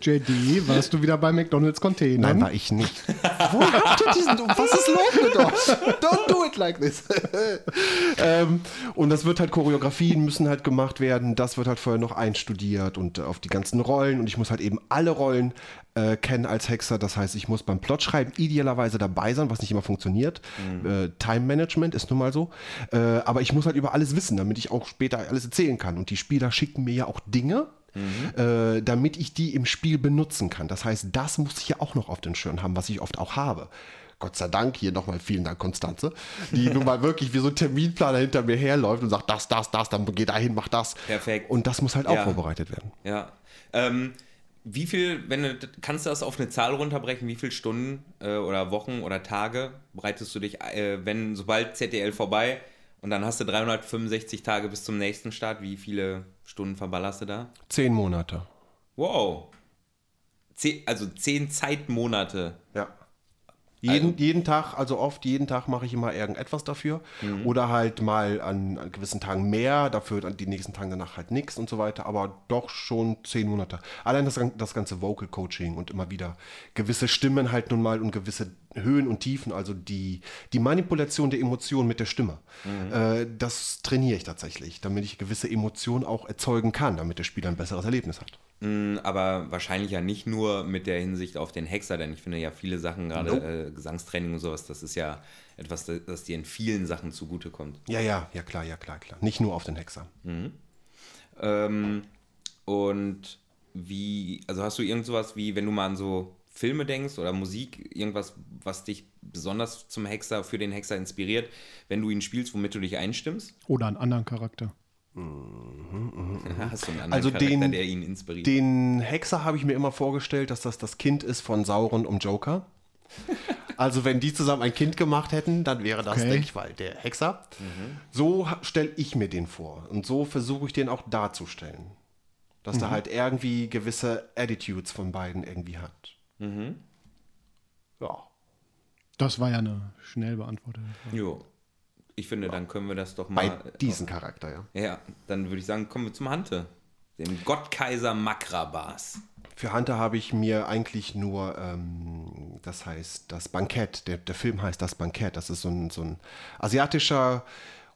JD, warst du wieder bei McDonalds Container?
nein, war ich nicht. Wo habt ihr diesen? Was ist los mit euch? Don't do it like this. ähm, und das wird halt Choreografien müssen halt gemacht werden. Das wird halt vorher noch einstudiert und äh, auf die ganzen Rollen. Und ich muss halt eben alle Rollen äh, kennen als Hexer. Das heißt, ich muss beim Plotschreiben idealerweise dabei sein, was nicht immer funktioniert. Äh, Time Management ist nun mal so. Äh, aber ich muss halt über alles wissen, damit ich auch später alles erzählen kann. Und die Spieler schicken mir ja auch Dinge. Äh, damit ich die im Spiel benutzen kann. Das heißt, das muss ich ja auch noch auf den Schirm haben, was ich oft auch habe. Gott sei Dank, hier nochmal vielen Dank, Konstanze, die nun mal wirklich wie so ein Terminplaner hinter mir herläuft und sagt, das, das, das, dann geh dahin, mach das.
Perfekt.
Und das muss halt auch
Ja.
vorbereitet werden.
Ja. Ähm, wie viel, wenn du, kannst du das auf eine Zahl runterbrechen, wie viele Stunden äh, oder Wochen oder Tage bereitest du dich, äh, wenn, sobald ZDL vorbei und dann hast du 365 Tage bis zum nächsten Start, wie viele Stunden verballerst du da?
Zehn Monate.
Wow. Zehn, also zehn Zeitmonate.
Ja. Jeden, jeden Tag, also oft jeden Tag mache ich immer irgendetwas dafür. Oder halt mal an, an gewissen Tagen mehr, dafür dann die nächsten Tage danach halt nichts und so weiter. Aber doch schon zehn Monate. Allein das, das ganze Vocal Coaching und immer wieder gewisse Stimmen halt nun mal und gewisse Höhen und Tiefen, also die, die Manipulation der Emotionen mit der Stimme. Äh, das trainiere ich tatsächlich, damit ich gewisse Emotionen auch erzeugen kann, damit der Spieler ein besseres Erlebnis hat.
Mm, Aber wahrscheinlich ja nicht nur mit der Hinsicht auf den Hexer, denn ich finde ja viele Sachen, gerade äh, Gesangstraining und sowas, das ist ja etwas, das, das dir in vielen Sachen zugutekommt.
Ja, ja, ja klar, ja klar, klar. Nicht nur auf den Hexer.
Ähm, und wie, also hast du irgend sowas wie, wenn du mal an so Filme denkst oder Musik, irgendwas, was dich besonders zum Hexer, für den Hexer inspiriert, wenn du ihn spielst, womit du dich einstimmst?
Oder einen anderen Charakter.
Hast du einen anderen
Also
Charakter,
den-
der ihn inspiriert?
Den Hexer habe ich mir immer vorgestellt, dass das das Kind ist von Sauron und Joker. Also wenn die zusammen ein Kind gemacht hätten, dann wäre das,
Okay.
denke ich mal, der Hexer. So stelle ich mir den vor. Und so versuche ich den auch darzustellen. Dass der halt irgendwie gewisse Attitudes von beiden irgendwie hat. Ja.
Das war ja eine schnell beantwortete Frage.
jo. Ich finde, dann können wir das doch
Bei
mal.
diesem Charakter, ja.
Ja, dann würde ich sagen, kommen wir zum Hante. Dem Gottkaiser Makrabas.
Für Hunter habe ich mir eigentlich nur, ähm, das heißt, das Bankett, der, der Film heißt Das Bankett, das ist so ein, so ein asiatischer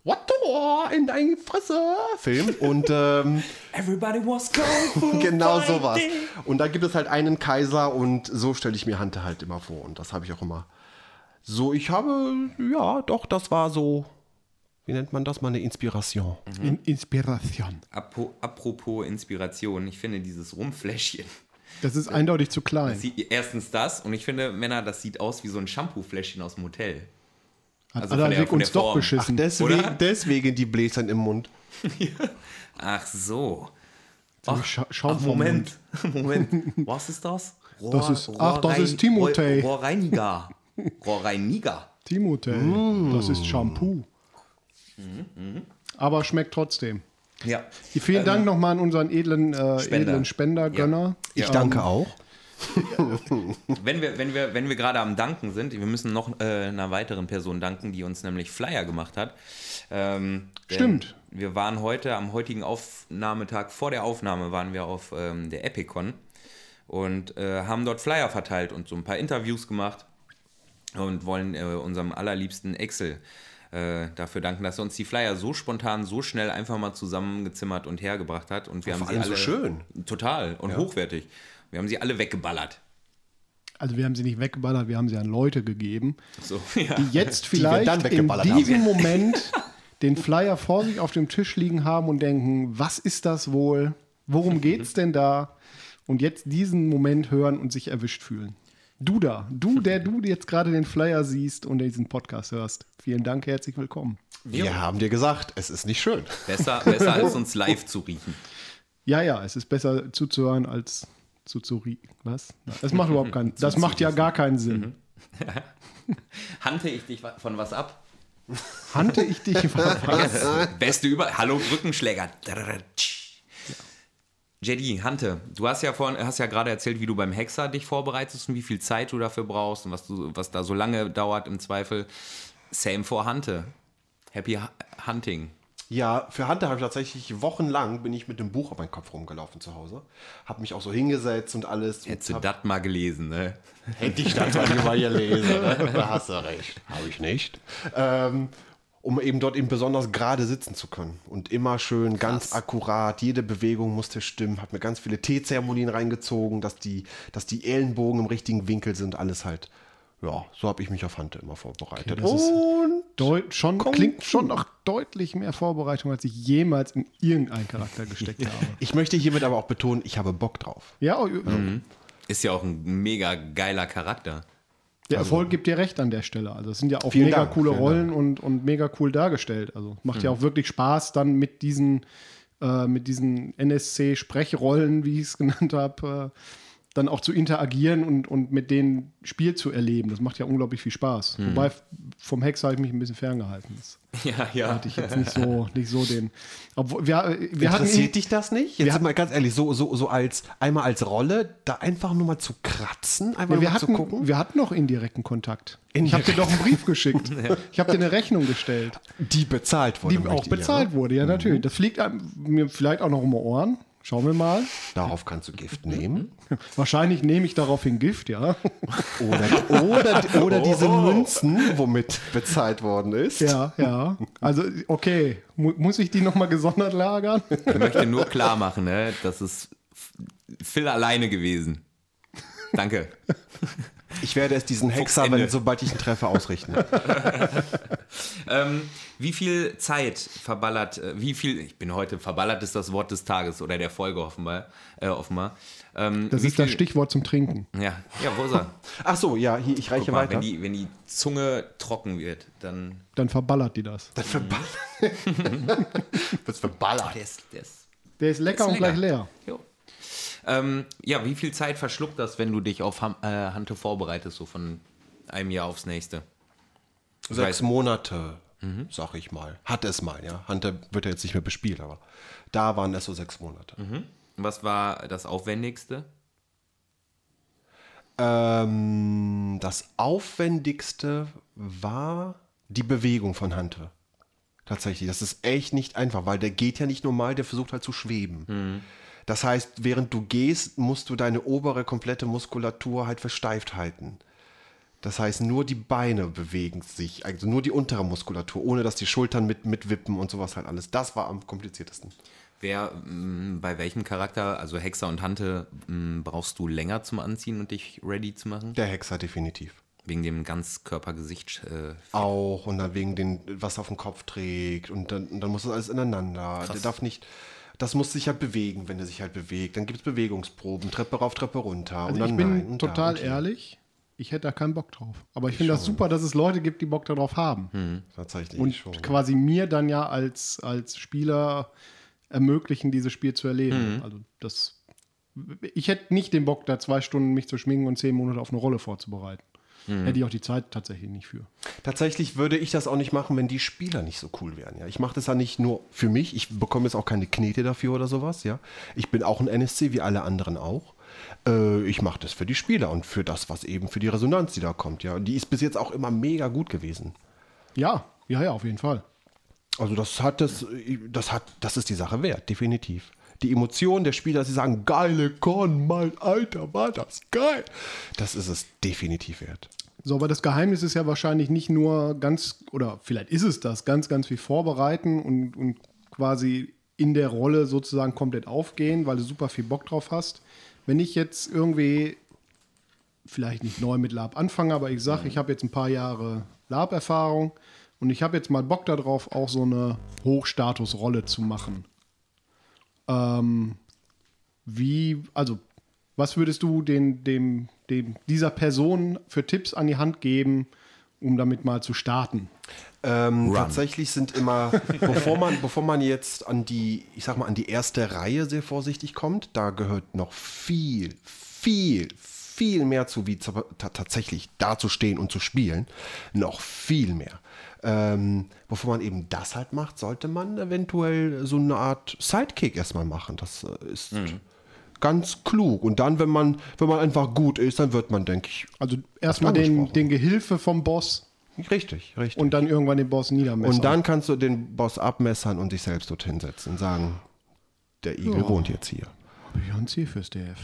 What the in deine Fresse Film und ähm,
Everybody was kung
genau sowas. Und da gibt es halt einen Kaiser und so stelle ich mir Hunter halt immer vor und das habe ich auch immer so, ich habe, ja, doch, das war so, wie nennt man das, mal eine Inspiration.
In Inspiration.
Apo, apropos Inspiration, ich finde dieses Rumfläschchen.
Das ist eindeutig zu klein.
Sie, erstens das und ich finde, Männer, das sieht aus wie so ein Shampoo-Fläschchen aus dem Hotel.
Hat
also von der-
Adalwig
von der
uns doch beschissen.
Deswegen,
Oder?
deswegen die Bläsern im Mund.
Ach so.
Ach, Scha Schaum
Ach, Moment. Moment. Was ist das? Rohr,
Das ist- ach, das ist Timotei.
Rohr, Rohrreiniger. Rohrreiniger.
Timotei.
Mm.
Das ist Shampoo. Aber schmeckt trotzdem.
Ja.
Vielen Dank nochmal an unseren edlen, äh,
Spender.
edlen Spender-Gönner.
Ich
Ja.
danke auch.
Wenn wir, wenn wir, wenn wir gerade am Danken sind, wir müssen noch äh, einer weiteren Person danken, die uns nämlich Flyer gemacht hat. Ähm,
Stimmt.
Wir waren heute, am heutigen Aufnahmetag vor der Aufnahme, waren wir auf ähm, der Epicon und äh, haben dort Flyer verteilt und so ein paar Interviews gemacht und wollen äh, unserem allerliebsten Excel äh, dafür danken, dass er uns die Flyer so spontan, so schnell einfach mal zusammengezimmert und hergebracht hat. Und wir
Vor
haben sie
allem so
alle
schön.
total und hochwertig. Wir haben sie alle weggeballert.
Also wir haben sie nicht weggeballert, wir haben sie an Leute gegeben,
So, ja.
die jetzt vielleicht
dann
in diesem Moment den Flyer vor sich auf dem Tisch liegen haben und denken, was ist das wohl? Worum geht's denn da? Und jetzt diesen Moment hören und sich erwischt fühlen. Du da, du, der du jetzt gerade den Flyer siehst und diesen Podcast hörst. Vielen Dank, herzlich willkommen.
Wir haben dir gesagt, es ist nicht schön.
Besser, besser als uns live zu riechen.
Ja, ja, es ist besser zuzuhören als zuzuriechen. Was? Das macht überhaupt keinen Das macht ja gar keinen Sinn.
Hante ich dich von was ab?
Hante ich dich was?
Beste über. Hallo, Rückenschläger. Jedi, Hante, du hast ja, vorhin, hast ja gerade erzählt, wie du beim Hexer dich vorbereitest und wie viel Zeit du dafür brauchst und was, du, was da so lange dauert im Zweifel. Same for Hante. Happy Hu- Hunting.
Ja, für Hunter habe ich tatsächlich wochenlang bin ich mit dem Buch auf meinem Kopf rumgelaufen zu Hause. Habe mich auch so hingesetzt und alles.
Hättest du das mal gelesen, ne?
Hätte ich das mal gelesen. Ne? Da hast du recht. Habe ich nicht. Ähm, um eben dort eben besonders gerade sitzen zu können. Und immer schön, ganz akkurat, jede Bewegung musste stimmen. Habe mir ganz viele Teezeremonien reingezogen, dass die, dass die Ellenbogen im richtigen Winkel sind, alles halt. Ja, so habe ich mich auf Hunter immer vorbereitet.
das ist-
und
Deut schon,
Kung
klingt
Fu.
schon nach deutlich mehr Vorbereitung, als ich jemals in irgendeinen Charakter gesteckt habe.
ich möchte hiermit aber auch betonen, ich habe Bock drauf.
Ja, oh,
Ist ja auch ein mega geiler Charakter.
Der Erfolg gibt dir recht an der Stelle. Also es sind ja auch mega
Dank,
coole Rollen und, und mega cool dargestellt. Also macht ja auch wirklich Spaß, dann mit diesen, äh, mit diesen NSC-Sprechrollen, wie ich es genannt habe, äh, dann auch zu interagieren und, und mit denen Spiel zu erleben. Das macht ja unglaublich viel Spaß. Wobei f- vom Hex habe ich mich ein bisschen ferngehalten. Das
Ja, ja.
hatte ich jetzt nicht so, nicht so den. Obwohl, wir, wir hatten
Interessiert dich das nicht? Jetzt
Wir
mal ganz ehrlich, so, so, so als einmal als Rolle, da einfach nur mal zu kratzen, einfach
Ja, wir,
mal zu
hatten,
gucken.
wir hatten noch indirekten Kontakt. Ich habe dir doch einen Brief geschickt. Ich habe dir eine Rechnung gestellt,
Die bezahlt wurde.
die auch
ich,
bezahlt
ne?
wurde. Ja, natürlich. Das fliegt mir vielleicht auch noch um die Ohren. Schauen wir mal.
Darauf kannst du Gift nehmen.
Wahrscheinlich nehme ich daraufhin Gift, ja.
Oder, oder, oder diese Münzen, womit bezahlt worden ist.
Ja, ja. Also, okay. Mu muss ich die nochmal gesondert lagern?
Ich möchte nur klar machen, ne? Das ist Phil alleine gewesen. Danke.
Ich werde es diesen Hexer, wenn, sobald ich ihn treffe, ausrichten.
Ähm, wie viel Zeit verballert, äh, wie viel, ich bin heute, verballert ist das Wort des Tages oder der Folge offenbar. Äh, offenbar. Ähm,
Das ist das Stichwort zum Trinken.
Ja, ja, wo ist er?
Ach so, ja, hier, ich reiche
Guck mal,
weiter.
wenn, die, wenn die Zunge trocken wird, dann.
Dann verballert die das.
das verballert. das verballert.
Der ist, der ist
Der ist lecker
Ist
und gleich leer.
Jo. Ähm, ja, wie viel Zeit verschluckt das, wenn du dich auf Ham äh, Hante vorbereitest, so von einem Jahr aufs nächste?
Sechs
weiß-
Monate, sag ich mal. Hat es mal, ja. Hunter wird ja jetzt nicht mehr bespielt, aber da waren es so sechs Monate.
Was war das Aufwendigste?
Ähm, das Aufwendigste war die Bewegung von Hunter. Tatsächlich. Das ist echt nicht einfach, weil der geht ja nicht normal, der versucht halt zu schweben. Das heißt, während du gehst, musst du deine obere komplette Muskulatur halt versteift halten. Das heißt, nur die Beine bewegen sich, also nur die untere Muskulatur, ohne dass die Schultern mit, mitwippen und sowas halt alles. Das war am kompliziertesten.
Wer, mh, bei welchem Charakter, also Hexer und Hante, mh, brauchst du länger zum Anziehen und dich ready zu machen?
Der Hexer definitiv.
Wegen dem Ganzkörpergesicht. Äh,
Auch und dann wegen den, was er auf dem Kopf trägt und dann, und dann muss das alles ineinander. Der darf nicht, das muss sich halt bewegen, wenn er sich halt bewegt. Dann gibt es Bewegungsproben, Treppe rauf, Treppe runter.
Also
und dann
ich bin
nein,
total
und hier.
ehrlich, ich hätte da keinen Bock drauf. Aber ich finde das super, dass es Leute gibt, die Bock darauf haben.
Tatsächlich
Und
schon.
quasi mir dann ja als, als Spieler ermöglichen, dieses Spiel zu erleben. Also das. Ich hätte nicht den Bock, da zwei Stunden mich zu schminken und zehn Monate auf eine Rolle vorzubereiten. Hätte ich auch die Zeit tatsächlich nicht für.
Tatsächlich würde ich das auch nicht machen, wenn die Spieler nicht so cool wären. Ja, ich mache das ja nicht nur für mich. Ich bekomme jetzt auch keine Knete dafür oder sowas. Ja, ich bin auch ein NSC wie alle anderen auch. Äh, ich mache das für die Spieler und für das, was eben für die Resonanz, die da kommt. Ja, die ist bis jetzt auch immer mega gut gewesen.
Ja, ja, ja, auf jeden Fall.
Also das hat das, das hat, das ist die Sache wert, definitiv. Die Emotionen der Spieler, dass sie sagen, geile Con, mein Alter, war das geil. Das ist es definitiv wert.
So, aber das Geheimnis ist ja wahrscheinlich nicht nur ganz, oder vielleicht ist es das, ganz, ganz viel vorbereiten und, und quasi in der Rolle sozusagen komplett aufgehen, weil du super viel Bock drauf hast. Wenn ich jetzt irgendwie, vielleicht nicht neu mit Lab anfange, aber ich sage, ich habe jetzt ein paar Jahre Lab-Erfahrung und ich habe jetzt mal Bock darauf, auch so eine Hochstatus-Rolle zu machen. Ähm, wie, also, was würdest du den, dem, dem, dieser Person für Tipps an die Hand geben, um damit mal zu starten?
Ähm, tatsächlich sind immer, bevor man, bevor man jetzt an die, ich sag mal, an die erste Reihe sehr vorsichtig kommt, da gehört noch viel, viel, viel mehr zu, wie tatsächlich dazustehen und zu spielen. Noch viel mehr. Ähm, bevor man eben das halt macht, sollte man eventuell so eine Art Sidekick erstmal machen. Das äh, ist ganz klug. Und dann, wenn man, wenn man einfach gut ist, dann wird man, denke ich,
Also erstmal den, den Gehilfe vom Boss
richtig, richtig.
und dann irgendwann den Boss niedermessen.
Und dann kannst du den Boss abmessern und dich selbst dorthin setzen und sagen, der Igel
Ja.
wohnt jetzt hier.
Ziel fürs DF.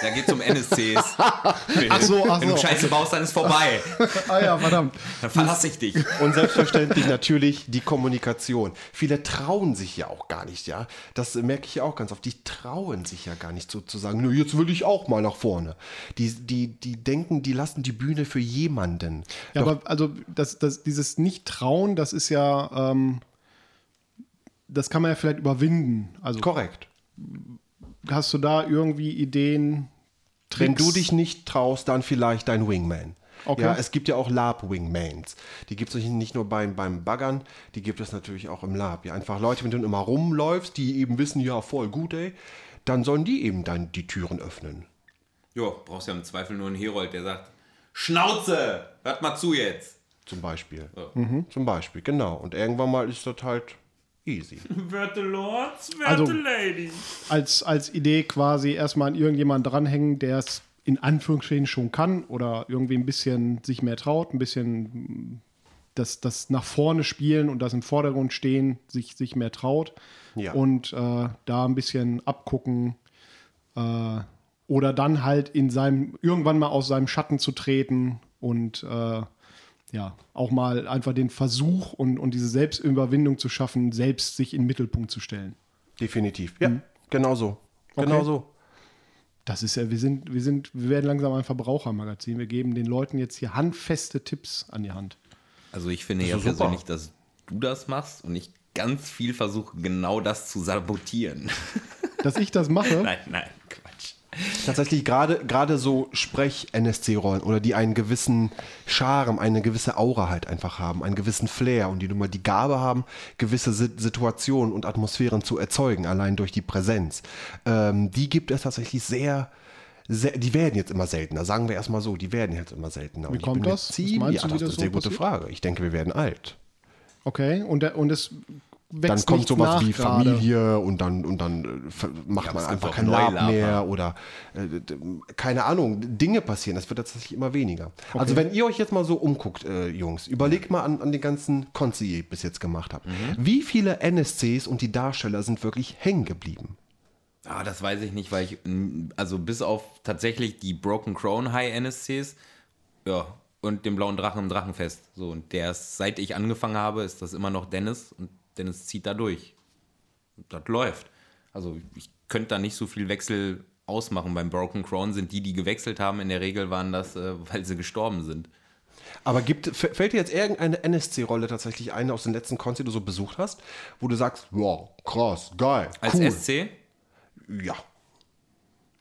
da geht es um NSCs.
Ach so, ach
Wenn du
so.
Scheiße baust, dann ist vorbei.
Ah ja, verdammt.
Dann verlasse ich dich.
Und selbstverständlich natürlich die Kommunikation. Viele trauen sich ja auch gar nicht, ja. Das merke ich ja auch ganz oft. Die trauen sich ja gar nicht so zu sagen, nö, jetzt will ich auch mal nach vorne. Die, die, die denken, die lassen die Bühne für jemanden.
Ja,
Doch
aber also das, das, dieses Nicht-Trauen, das ist ja, ähm, das kann man ja vielleicht überwinden. Also
korrekt.
Hast du da irgendwie Ideen,
Wenn
Tricks?
du dich nicht traust, dann vielleicht dein Wingman.
Okay.
Ja, es gibt ja auch Lab-Wingmans. Die gibt es nicht nur beim, beim Baggern, die gibt es natürlich auch im Lab. Ja, einfach Leute, mit denen du immer rumläufst, die eben wissen, ja, voll gut, ey, dann sollen die eben dann die Türen öffnen.
Jo, brauchst ja im Zweifel nur einen Herold, der sagt: Schnauze! Hört mal zu jetzt!
Zum Beispiel. Zum Beispiel, genau. Und irgendwann mal ist das halt easy.
Werte Lords, werte
Also-
Ladies.
als, als Idee quasi erstmal an irgendjemanden dranhängen, der es in Anführungsstrichen schon kann oder irgendwie ein bisschen sich mehr traut, ein bisschen mm, das, das nach vorne spielen und das im Vordergrund stehen, sich, sich mehr traut
Ja.
und äh, da ein bisschen abgucken äh, oder dann halt in seinem, irgendwann mal aus seinem Schatten zu treten und äh, ja, auch mal einfach den Versuch und, und diese Selbstüberwindung zu schaffen, selbst sich in den Mittelpunkt zu stellen.
Definitiv. Ja, genau so. Genau
Okay.
so.
Das ist ja, wir sind, wir sind, wir werden langsam ein Verbrauchermagazin. Wir geben den Leuten jetzt hier handfeste Tipps an die Hand.
Also ich finde ja
super.
persönlich, dass du das machst und ich ganz viel versuche, genau das zu sabotieren.
Dass ich das mache,
nein, nein, Quatsch.
Tatsächlich gerade gerade so Sprech-NSC-Rollen oder die einen gewissen Charme, eine gewisse Aura halt einfach haben, einen gewissen Flair und die nun mal die Gabe haben, gewisse Si- Situationen und Atmosphären zu erzeugen, allein durch die Präsenz. Ähm, die gibt es tatsächlich sehr, sehr, die werden jetzt immer seltener, sagen wir erstmal so, die werden jetzt immer seltener. Und ich
kommt das?
Ziemlich, ja,
wie
das
das
ist eine
so
gute
passiert?
Frage. Ich denke, wir werden alt.
okay, und, und es
Dann kommt sowas
nach
wie
gerade.
Familie und dann, und dann äh, macht
Ja,
man einfach
auch
kein Lab
Neulaber.
mehr oder äh, keine Ahnung, Dinge passieren. Das wird tatsächlich immer weniger. Also wenn ihr euch jetzt mal so umguckt, äh, Jungs, überlegt mal an, an den ganzen Cons, die ihr bis jetzt gemacht habt.
Mhm.
Wie viele NSCs und die Darsteller sind wirklich hängen geblieben?
Ah, das weiß ich nicht, weil ich, also bis auf tatsächlich die Broken Crown High NSCs, ja, und den blauen Drachen im Drachenfest. So, und der ist, seit ich angefangen habe, ist das immer noch Dennis und Dennis zieht da durch. Das läuft. Also ich könnte da nicht so viel Wechsel ausmachen. Beim Broken Crown sind die, die gewechselt haben, in der Regel waren das, äh, weil sie gestorben sind.
Aber gibt, fällt dir jetzt irgendeine NSC-Rolle tatsächlich ein aus den letzten Cons, die du so besucht hast, wo du sagst, wow, krass, geil,
Als
cool.
SC?
Ja.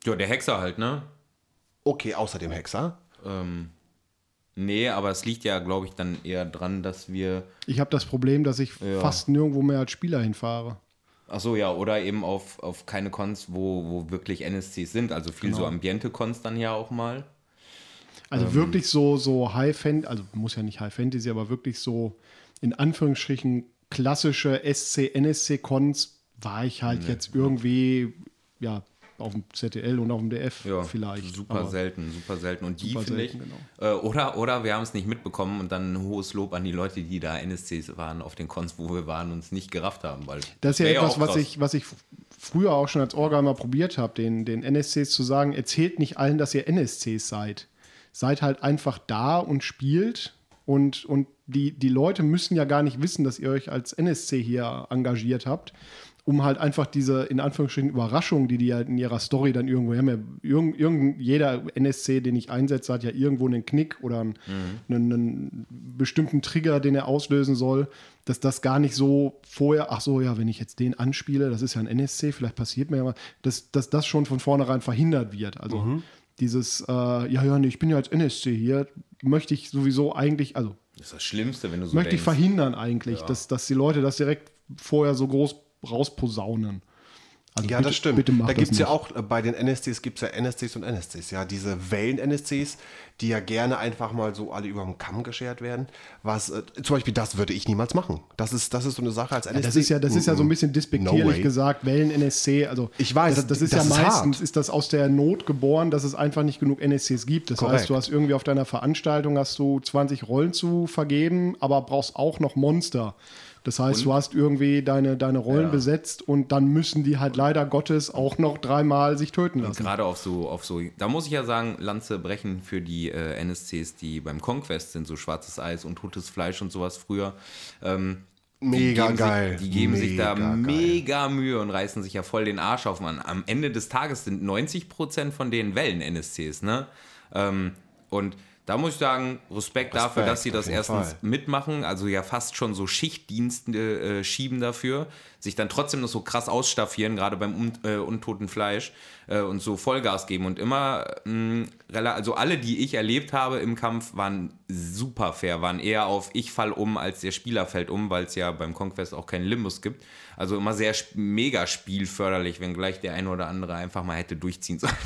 Ja, der Hexer halt, ne?
Okay, außer dem Hexer.
Nee, aber es liegt ja, glaube ich, dann eher dran, dass wir
Ich habe das Problem, dass ich fast nirgendwo mehr als Spieler hinfahre.
Ach so, ja, oder eben auf, auf keine Cons, wo, wo wirklich NSCs sind. Also viel so Ambiente-Cons dann ja auch mal.
Also
Ähm.
wirklich so, so High Fantasy, also muss ja nicht High Fantasy, aber wirklich so in Anführungsstrichen klassische SC, NSC-Cons war ich halt jetzt irgendwie, ja, auf dem ZDL und auf dem DF
Ja,
vielleicht.
Super
aber
selten, super selten. Und die finde ich.
selten,
Äh, oder, oder wir haben es nicht mitbekommen und dann ein hohes Lob an die Leute, die da NSCs waren auf den Cons, wo wir waren und es nicht gerafft haben. Weil
Das ist ja etwas, was ich, was ich früher auch schon als Orga mal probiert habe, den, den NSCs zu sagen, erzählt nicht allen, dass ihr NSCs seid. Seid halt einfach da und spielt. Und, und die, die Leute müssen ja gar nicht wissen, dass ihr euch als NSC hier engagiert habt, um halt einfach diese, in Anführungsstrichen, Überraschung, die die halt in ihrer Story dann irgendwo haben. Ja, irgend, irgend, jeder NSC, den ich einsetze, hat ja irgendwo einen Knick oder einen, einen, einen bestimmten Trigger, den er auslösen soll, dass das gar nicht so vorher, ach so, ja, wenn ich jetzt den anspiele, das ist ja ein NSC, vielleicht passiert mir ja was, dass, dass das schon von vornherein verhindert wird. Also dieses, äh, ja, ja, nee, ich bin ja als NSC hier, möchte ich sowieso eigentlich, also
Das ist das Schlimmste, wenn du so
möchte ich
denkst.
verhindern eigentlich, dass, dass die Leute das direkt vorher so groß rausposaunen. Also
Ja,
bitte,
das stimmt. Da gibt es ja auch, äh, bei den NSCs gibt es ja NSCs und NSCs. Ja, diese Wellen-NSCs, die ja gerne einfach mal so alle über den Kamm geschert werden. Was, äh, zum Beispiel, das würde ich niemals machen. Das ist, das ist so eine Sache als NSC.
Das ist ja, das ist ja so ein bisschen
No
despektierlich
way.
gesagt, Wellen-NSC, also
Ich weiß,
das, das ist
das
ja
ist
meistens,
hart.
ist das aus der Not geboren, dass es einfach nicht genug NSCs gibt. Das
Korrekt.
heißt, du hast irgendwie auf deiner Veranstaltung hast du 20 Rollen zu vergeben, aber brauchst auch noch Monster. Das heißt, du hast irgendwie deine, deine Rollen besetzt und dann müssen die halt leider Gottes auch noch dreimal sich töten lassen.
Gerade auf so, auf so, da muss ich ja sagen, Lanze brechen für die äh, NSCs, die beim Conquest sind, so schwarzes Eis und totes Fleisch und sowas früher. Ähm,
Mega
die
geil.
Sich, die geben sich da
Mega geil.
mega Mühe und reißen sich ja voll den Arsch auf. Man, am Ende des Tages sind 90% von denen Wellen-NSCs, ne? Ähm, und da muss ich sagen, Respekt, dafür, dass sie das erstens
Fall.
mitmachen, also ja fast schon so Schichtdienste äh, schieben dafür, sich dann trotzdem noch so krass ausstaffieren, gerade beim un äh, untoten Fleisch äh, und so Vollgas geben und immer, mh, rela- also alle, die ich erlebt habe im Kampf, waren super fair, waren eher auf ich fall um, als der Spieler fällt um, weil es ja beim Conquest auch keinen Limbus gibt. Also immer sehr sp- mega spielförderlich, wenn gleich der eine oder andere einfach mal hätte durchziehen sollen.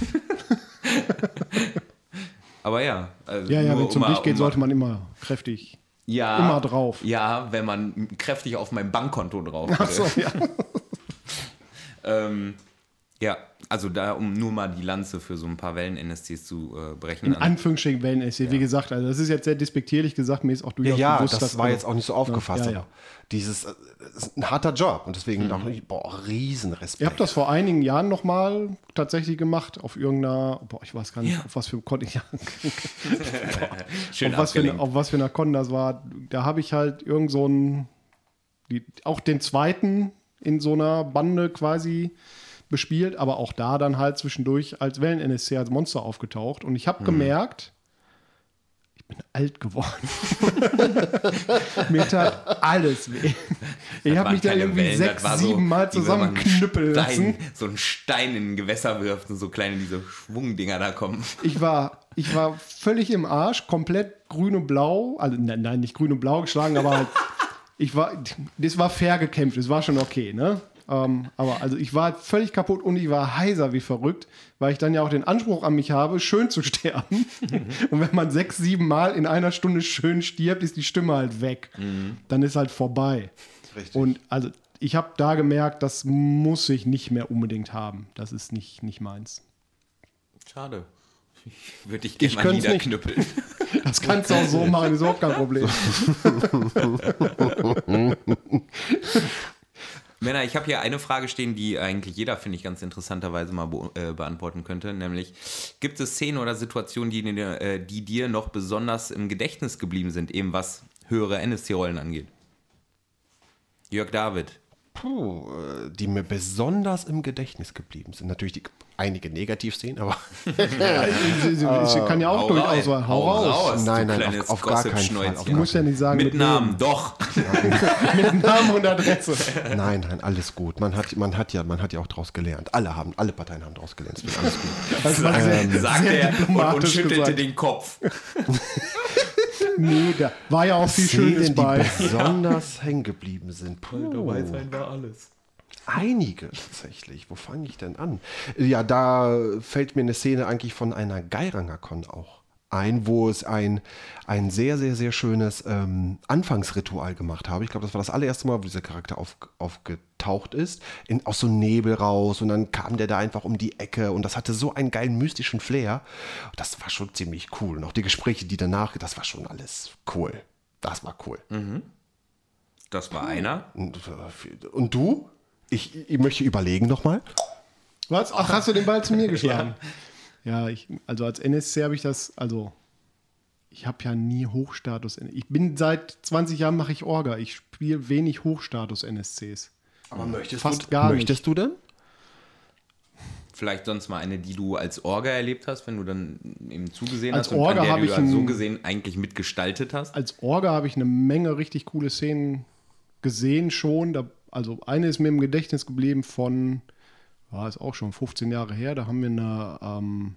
Aber ja. Also
Ja, ja, wenn es zum
um
Licht geht, sollte man immer kräftig.
ja,
immer drauf.
Ja, wenn man kräftig auf mein Bankkonto drauf
Ach so, ja.
ähm, ja, also da, um nur mal die Lanze für so ein paar Wellen-NSCs zu äh, brechen.
In Anführungsstrichen Wellen-NSC. Wie gesagt, also das ist jetzt sehr despektierlich gesagt, mir ist auch
Ja,
durchaus
ja
bewusst,
das
dass
war
also-
jetzt auch nicht so aufgefasst.
Ja, ja.
aber Dieses äh, ist ein harter Job und deswegen dachte ich, boah, Riesenrespekt.
Ihr habt das vor einigen Jahren nochmal tatsächlich gemacht, auf irgendeiner, boah, ich weiß gar nicht, auf was für Con, ja,
Schön
auf, was für, auf was für einer Con das war. Da habe ich halt irgend so einen, die, auch den zweiten in so einer Bande quasi bespielt, aber auch da dann halt zwischendurch als Wellen-NSC als Monster aufgetaucht. Und ich habe
Mhm.
gemerkt, ich bin alt geworden. Mir tat alles weh. Ich habe mich da irgendwie
Wellen,
sechs, sieben Mal zusammenknüppeln lassen.
So einen Stein in ein Gewässer wirft und so kleine diese Schwungdinger da kommen.
Ich war, ich war völlig im Arsch, komplett grün und blau. Also nein, nein, nicht grün und blau geschlagen, aber halt, ich war, das war fair gekämpft, das war schon okay, ne? Ähm, aber also ich war völlig kaputt und ich war heiser wie verrückt, weil ich dann ja auch den Anspruch an mich habe, schön zu sterben. und wenn man sechs, sieben Mal in einer Stunde schön stirbt, ist die Stimme halt weg. Dann ist halt vorbei.
Richtig.
Und also ich habe da gemerkt, das muss ich nicht mehr unbedingt haben. Das ist nicht, nicht meins.
Schade. Würde ich gerne
Ich
mal
könnte nicht.
niederknüppeln.
Das kannst du auch so machen, ist überhaupt kein Problem.
Männer, ich habe hier eine Frage stehen, die eigentlich jeder, finde ich, ganz interessanterweise mal be äh, beantworten könnte. Nämlich, gibt es Szenen oder Situationen, die, dir, äh, die dir noch besonders im Gedächtnis geblieben sind, eben was höhere NSC-Rollen angeht? Jörg David.
Puh, äh, die mir besonders im Gedächtnis geblieben sind. Natürlich die, einige Negativszenen, aber
Ich kann ja auch durchaus sagen, hau raus.
Nein,
du
nein,
kleines
auf- auf gar keinen. Fall, auf
Du musst ja nicht sagen,
Mit
mit,
Namen, doch.
wem. mit Namen und Adresse.
nein, nein, alles gut. Man hat, man hat ja, man hat ja auch daraus gelernt. Alle haben, alle Parteien haben daraus gelernt. Es wird alles gut.
Das war sehr,
Sagt
sehr
er und, und schüttelte
gesagt.
den Kopf.
Nee, da war ja auch viel Schönes
Szenen, die
bei.
besonders hängen geblieben sind. Puh.
war alles.
Einige tatsächlich. Wo fange ich denn an? Ja, da fällt mir eine Szene eigentlich von einer Geiranger-Con auch ein, wo es ein, ein sehr, sehr, sehr schönes ähm, Anfangsritual gemacht habe. Ich glaube, das war das allererste Mal, wo dieser Charakter auf, aufgetaucht ist, in, aus so einem Nebel raus und dann kam der da einfach um die Ecke und das hatte so einen geilen mystischen Flair. Das war schon ziemlich cool. Und auch die Gespräche, die danach, das war schon alles cool. Das war cool.
Das war einer.
Und, äh, und du? Ich, ich möchte überlegen nochmal.
Was? Ach, hast du den Ball zu mir geschlagen? Ja, ich, also als NSC habe ich das, also ich habe ja nie Hochstatus. Ich bin seit 20 Jahren mache ich Orga. Ich spiele wenig Hochstatus NSCs.
Aber möchtest,
Fast
du,
gar
möchtest du denn?
Vielleicht sonst mal eine, die du als Orga erlebt hast, wenn du dann eben zugesehen
Als
hast und
Orga
an der du
ich
ja
ein-
so gesehen eigentlich mitgestaltet hast.
Als Orga habe ich eine Menge richtig coole Szenen gesehen schon. Da, also eine ist mir im Gedächtnis geblieben von, war es auch schon 15 Jahre her, da haben wir eine, ähm,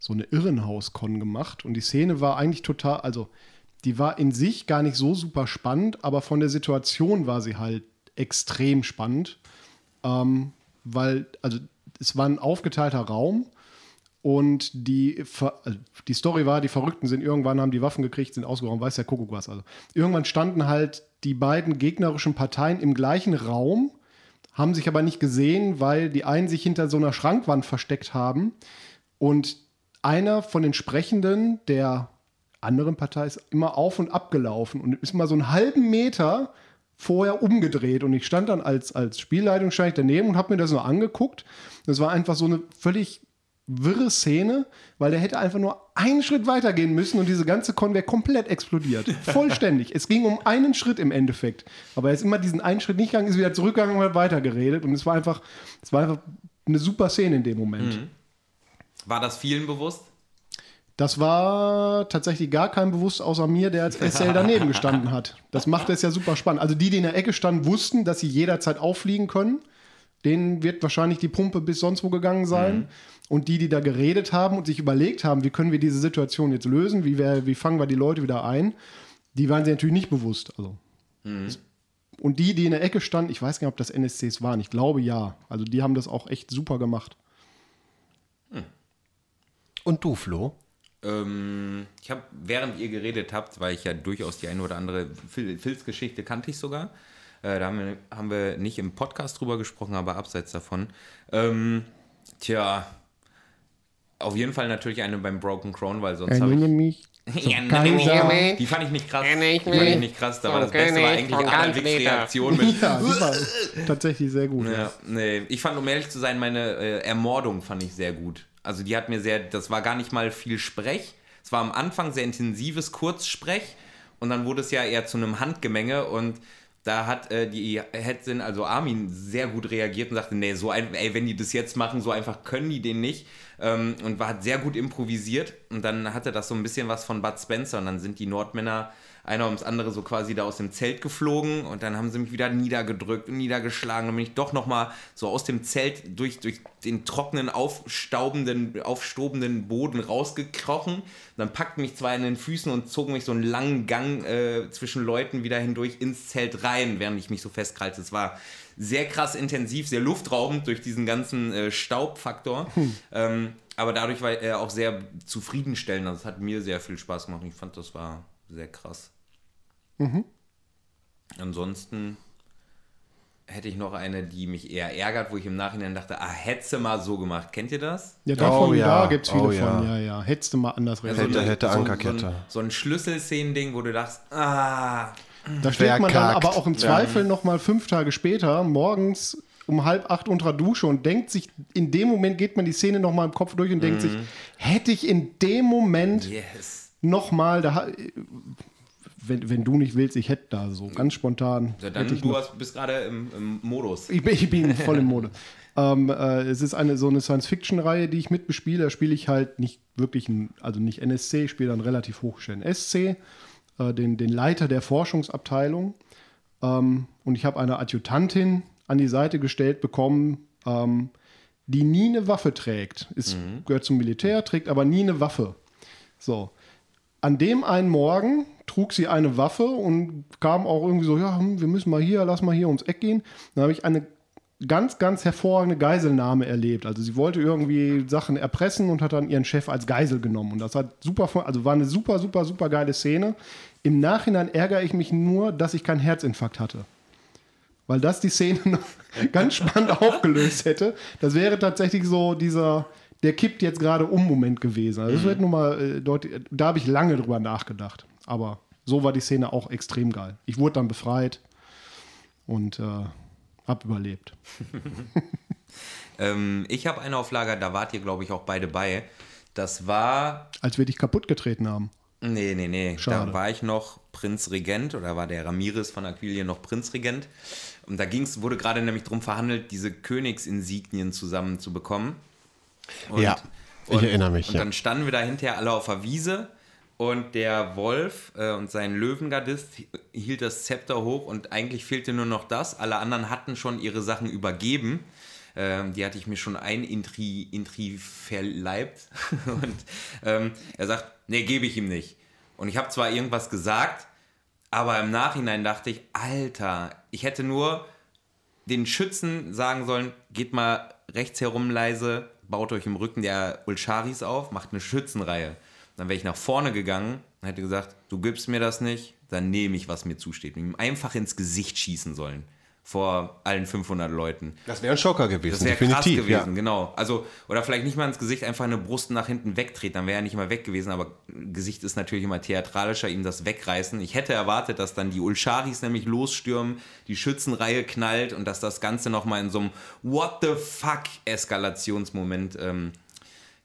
so eine Irrenhaus-Con gemacht und die Szene war eigentlich total, also die war in sich gar nicht so super spannend, aber von der Situation war sie halt extrem spannend, ähm, weil, also es war ein aufgeteilter Raum und die, also die Story war, die Verrückten sind irgendwann, haben die Waffen gekriegt, sind ausgeräumt, weiß der Kuckuck was. Also irgendwann standen halt die beiden gegnerischen Parteien im gleichen Raum, haben sich aber nicht gesehen, weil die einen sich hinter so einer Schrankwand versteckt haben und einer von den Sprechenden der anderen Partei ist immer auf und ab gelaufen und ist mal so einen halben Meter vorher umgedreht und ich stand dann als, als Spielleitung daneben und habe mir das nur angeguckt. Das war einfach so eine völlig wirre Szene, weil der hätte einfach nur einen Schritt weitergehen müssen und diese ganze Con wäre komplett explodiert. Vollständig. es ging um einen Schritt im Endeffekt. Aber er ist immer diesen einen Schritt nicht gegangen, ist wieder zurückgegangen und hat weitergeredet. Und es war einfach, es war einfach eine super Szene in dem Moment.
War das vielen bewusst?
Das war tatsächlich gar kein bewusst außer mir, der als SL daneben gestanden hat. Das macht es ja super spannend. Also die, die in der Ecke standen, wussten, dass sie jederzeit auffliegen können. Denen wird wahrscheinlich die Pumpe bis sonst wo gegangen sein. Und die, die da geredet haben und sich überlegt haben, wie können wir diese Situation jetzt lösen, wie, wir, wie fangen wir die Leute wieder ein, die waren sich natürlich nicht bewusst. Also. Und die, die in der Ecke standen, ich weiß gar nicht, ob das NSCs waren. Ich glaube ja. Also die haben das auch echt super gemacht.
Und du, Flo?
Ähm, ich habe, während ihr geredet habt, weil ich ja durchaus die eine oder andere Filzgeschichte kannte ich sogar. Äh, da haben wir, haben wir nicht im Podcast drüber gesprochen, aber abseits davon. Ähm, tja, auf jeden Fall natürlich eine beim Broken Crown, weil sonst habe ich.
mich.
Ja,
Kaiser.
Die fand ich nicht krass. Die fand ich
nicht.
krass. Da war das Beste war
ich
eigentlich
Ganzliter.
Reaktion mit.
Ja, die war tatsächlich sehr gut.
Ja, nee. Ich fand, um ehrlich zu sein, meine äh, Ermordung fand ich sehr gut. Also die hat mir sehr, das war gar nicht mal viel Sprech. Es war am Anfang sehr intensives Kurzsprech und dann wurde es ja eher zu einem Handgemenge und da hat äh, die Hetzin, also Armin, sehr gut reagiert und sagte, nee, so ein, ey, wenn die das jetzt machen, so einfach können die den nicht. Ähm, und war, hat sehr gut improvisiert. Und dann hatte das so ein bisschen was von Bud Spencer. Und dann sind die Nordmänner einer ums andere so quasi da aus dem Zelt geflogen und dann haben sie mich wieder niedergedrückt und niedergeschlagen. Dann bin ich doch nochmal so aus dem Zelt durch, durch den trockenen, aufstaubenden, aufstobenden Boden rausgekrochen. Dann packten mich zwei in den Füßen und zogen mich so einen langen Gang äh, zwischen Leuten wieder hindurch ins Zelt rein, während ich mich so festkrallte. Es war sehr krass intensiv, sehr luftraubend durch diesen ganzen äh, Staubfaktor. Hm. Ähm, aber dadurch war er auch sehr zufriedenstellend. Das hat mir sehr viel Spaß gemacht. Ich fand, das war sehr krass. Mhm. Ansonsten hätte ich noch eine, die mich eher ärgert, wo ich im Nachhinein dachte, ah, hättest du mal so gemacht. Kennt ihr das?
Ja, davon, oh, ja. da gibt es viele oh, ja. von, ja, ja. Hättest du mal anders
reagiert. Hätte, hätte Ankerkette.
So, so, so ein Schlüsselszenending, wo du dachtest, ah.
Da steht man dann aber auch im Zweifel ja. noch mal fünf Tage später, morgens um halb acht unter Dusche und denkt sich, in dem Moment geht man die Szene noch mal im Kopf durch und mhm. denkt sich, hätte ich in dem Moment yes. noch mal, da wenn, wenn du nicht willst, ich hätte da so ganz spontan.
Ja, dann du hast, bist gerade im, im, Modus.
Ich bin, ich bin voll im Modus. ähm, äh, es ist eine so eine Science-Fiction-Reihe, die ich mitbespiele. Da spiele ich halt nicht wirklich, ein, also nicht NSC, ich spiele dann relativ hochstellen SC, äh, den, den Leiter der Forschungsabteilung. Ähm, und ich habe eine Adjutantin an die Seite gestellt bekommen, ähm, die nie eine Waffe trägt. Ist, mhm. Gehört zum Militär, trägt aber nie eine Waffe. So. An dem einen Morgen trug sie eine Waffe und kam auch irgendwie so, ja, hm, wir müssen mal hier, lass mal hier ums Eck gehen. Dann habe ich eine ganz, ganz hervorragende Geiselnahme erlebt. Also sie wollte irgendwie Sachen erpressen und hat dann ihren Chef als Geisel genommen. Und das hat super, also war eine super, super, super geile Szene. Im Nachhinein ärgere ich mich nur, dass ich keinen Herzinfarkt hatte. Weil das die Szene noch ganz spannend aufgelöst hätte. Das wäre tatsächlich so dieser, der kippt jetzt gerade um Moment gewesen. Also das mhm. wird nur mal äh, deutlich, da habe ich lange drüber nachgedacht. Aber so war die Szene auch extrem geil. Ich wurde dann befreit und äh, habe überlebt.
ähm, ich habe eine auf Lager, da wart ihr, glaube ich, auch beide bei. Das war.
Als wir dich kaputt getreten haben.
Nee, nee, nee. Schade. Da war ich noch Prinzregent oder war der Ramirez von Aquilien noch Prinzregent. Und da ging's, wurde gerade nämlich darum verhandelt, diese Königsinsignien zusammenzubekommen.
Und, ja, ich und, erinnere mich.
Und ja. dann standen wir da hinterher alle auf der Wiese und der Wolf äh, und sein Löwengardist hielt das Zepter hoch und eigentlich fehlte nur noch das. Alle anderen hatten schon ihre Sachen übergeben. Ähm, die hatte ich mir schon ein Intri, Intri verleibt. und ähm, er sagt, nee, gebe ich ihm nicht. Und ich habe zwar irgendwas gesagt, aber im Nachhinein dachte ich, Alter, ich hätte nur den Schützen sagen sollen, geht mal rechts herum leise, baut euch im Rücken der Ulcharis auf, macht eine Schützenreihe. Dann wäre ich nach vorne gegangen und hätte gesagt, du gibst mir das nicht, dann nehme ich, was mir zusteht. Und ihm einfach ins Gesicht schießen sollen. Vor allen 500 Leuten.
Das wäre ein Schocker gewesen,
das wäre krass gewesen, ja. genau. Also, oder vielleicht nicht mal ins Gesicht, einfach eine Brust nach hinten wegtreten, dann wäre er nicht mal weg gewesen, aber Gesicht ist natürlich immer theatralischer, ihm das wegreißen. Ich hätte erwartet, dass dann die Ulcharis nämlich losstürmen, die Schützenreihe knallt und dass das Ganze nochmal in so einem What the fuck Eskalationsmoment, ähm,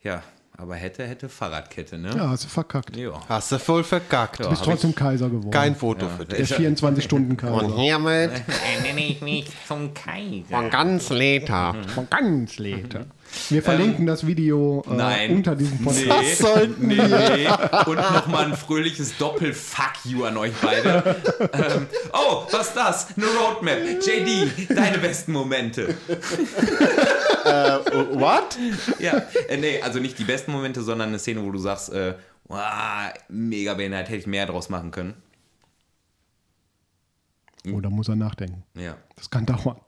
ja, aber hätte, hätte Fahrradkette, ne?
Ja, hast du verkackt.
Ja. Hast du voll verkackt.
Du bist trotzdem Kaiser geworden.
Kein Foto ja, für dich.
Der 24-Stunden-Kaiser.
Und hiermit
nenne ich mich zum Kaiser.
Von ganz Leta.
Von ganz Leta. Wir verlinken ähm, das Video
äh,
unter diesem
Podcast. Nee, das sollten nee, nee. Und nochmal ein fröhliches Doppel-Fuck you an euch beide. ähm, oh, was ist das? Eine Roadmap. JD, deine besten Momente.
äh, what?
Ja, äh, nee, also nicht die besten Momente, sondern eine Szene, wo du sagst, äh, wow, mega behindert, hätte ich mehr draus machen können.
Oh, da muss er nachdenken.
Ja.
Das kann dauern.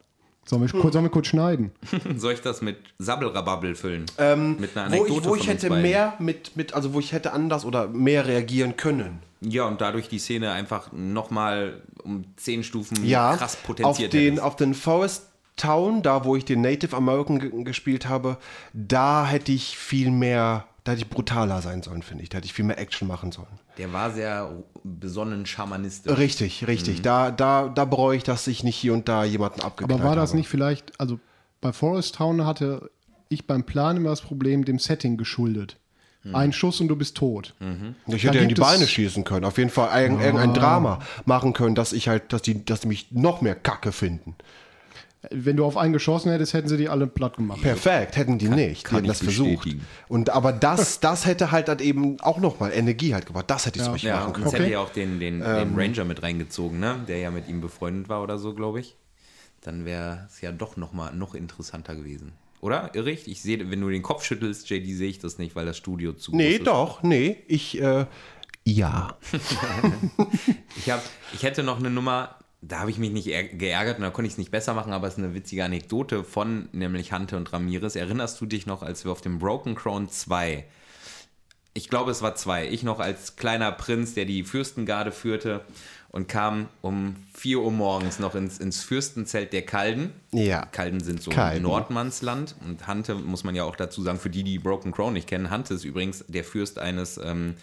Sollen wir, kurz, sollen wir kurz schneiden?
Soll ich das mit Sabbelrababbel füllen?
Ähm, mit einer Anekdote wo ich, wo ich hätte mehr mit, mit, also wo ich hätte anders oder mehr reagieren können.
Ja, und dadurch die Szene einfach nochmal um zehn Stufen
ja,
krass potenziert
auf den, auf den Forest Town, da wo ich den Native American gespielt habe, da hätte ich viel mehr, da hätte ich brutaler sein sollen, finde ich. Da hätte ich viel mehr Action machen sollen.
Der war sehr besonnen schamanistisch.
Richtig, richtig. Mhm. Da, da, da bereue ich, dass ich nicht hier und da jemanden abgeknallt
Aber war das habe. nicht vielleicht, also bei Forest Town hatte ich beim Plan immer das Problem dem Setting geschuldet. Ein Schuss und du bist tot.
Ich
Da
hätte ja in die Beine schießen können. Auf jeden Fall ein, irgendein Drama machen können, dass ich halt, dass die, dass die mich noch mehr Kacke finden.
Wenn du auf einen geschossen hättest, hätten sie die alle platt gemacht.
Perfekt, hätten die nicht.
kann
die hätten das versucht. Und aber das, das hätte halt dann eben auch nochmal Energie halt gebracht. Das hätte ich so richtig
Ja,
machen
und
können.
es
Okay.
hätte ja auch den, den, den Ranger mit reingezogen, ne? der ja mit ihm befreundet war oder so, glaube ich. Dann wäre es ja doch noch mal noch interessanter gewesen. Oder? Irre ich? Sehe, wenn du den Kopf schüttelst, JD, sehe ich das nicht, weil das Studio zu
Nee,
groß ist.
doch, nee. Ich, äh, ja.
Ich, hab, ich hätte noch eine Nummer, da habe ich mich nicht ärg- geärgert und da konnte ich es nicht besser machen, aber es ist eine witzige Anekdote von nämlich Hante und Ramirez. Erinnerst du dich noch, als wir auf dem Broken Crown 2, ich glaube es war 2, ich noch als kleiner Prinz, der die Fürstengarde führte und kam um 4 Uhr morgens noch ins, ins Fürstenzelt der Kalden.
Ja.
Kalden sind so
Kalden.
Nordmannsland und Hante, muss man ja auch dazu sagen, für die, die Broken Crown nicht kennen, Hante ist übrigens der Fürst eines, ähm,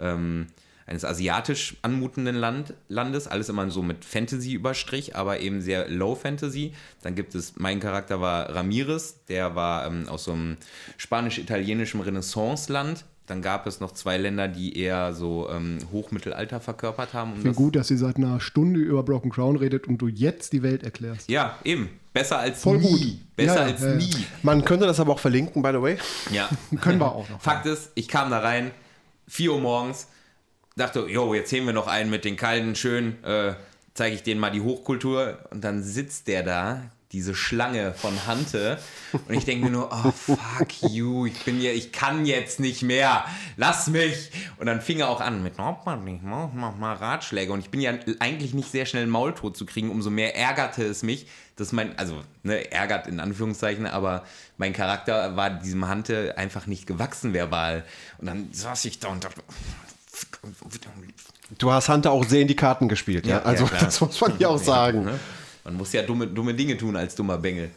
ähm, eines asiatisch anmutenden Land, Landes, alles immer so mit Fantasy überstrich, aber eben sehr Low Fantasy. Dann gibt es, mein Charakter war Ramirez, der war ähm, aus so einem spanisch-italienischen Renaissance-Land. Dann gab es noch zwei Länder, die eher so ähm, Hochmittelalter verkörpert haben. Um
Ich finde
das-
gut, dass ihr seit einer Stunde über Broken Crown redet und du jetzt die Welt erklärst.
Ja, eben. Besser als
Voll
nie.
gut.
Besser
Ja, ja,
als
ja, ja.
nie.
Man könnte das aber auch verlinken, by the way.
Ja.
Können wir auch noch.
Fakt ist, ich kam da rein, 4 Uhr morgens, dachte, jo, jetzt heben wir noch einen mit den Kalten, schön, äh, zeige ich denen mal die Hochkultur. Und dann sitzt der da, diese Schlange von Hante. Und ich denke mir nur, oh, fuck you, ich bin hier, ich kann jetzt nicht mehr, lass mich. Und dann fing er auch an mit, mach mal, mach mal Ratschläge. Und ich bin ja eigentlich nicht sehr schnell Maultot zu kriegen, umso mehr ärgerte es mich, dass mein, also, ne, ärgert in Anführungszeichen, aber mein Charakter war diesem Hante einfach nicht gewachsen verbal. Und dann saß ich da und dachte,
Du hast Hunter auch sehr in die Karten gespielt, ja.
Ja,
also
ja,
das muss man ja auch sagen.
ne? man muss ja dumme, dumme Dinge tun als dummer Bengel.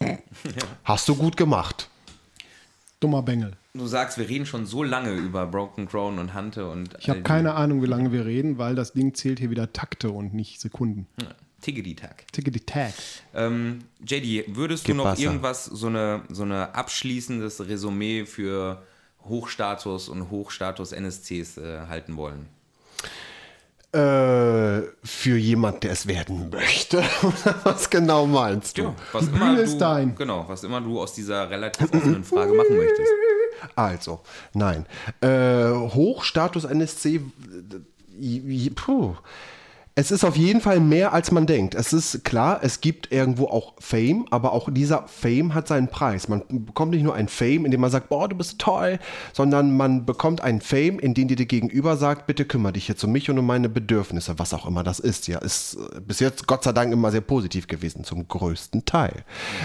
Hast du gut gemacht.
Dummer Bengel.
Du sagst, wir reden schon so lange über Broken Crown und Hante und
Ich habe keine Ahnung, wie lange wir reden, weil das Ding zählt hier wieder Takte und nicht Sekunden.
Tiggedy-Tag.
Tickety Tag.
Ähm, JD, würdest du
Gib
noch
Wasser.
irgendwas, so eine, so eine abschließendes Resümee für Hochstatus und Hochstatus NSCs äh, halten wollen?
Äh, für jemand, der es werden möchte. Was genau meinst du?
was
Bühne
immer
ist
du,
dein.
Genau, was immer du aus dieser relativ offenen Frage machen möchtest.
Also, nein. Äh, Hochstatus NSC. äh, Puh. Es ist auf jeden Fall mehr, als man denkt. Es ist klar, es gibt irgendwo auch Fame, aber auch dieser Fame hat seinen Preis. Man bekommt nicht nur ein Fame, in dem man sagt, boah, du bist toll, sondern man bekommt einen Fame, in dem dir der Gegenüber sagt, bitte kümmere dich jetzt um mich und um meine Bedürfnisse, was auch immer das ist. Ja, ist äh, bis jetzt Gott sei Dank immer sehr positiv gewesen, zum größten Teil.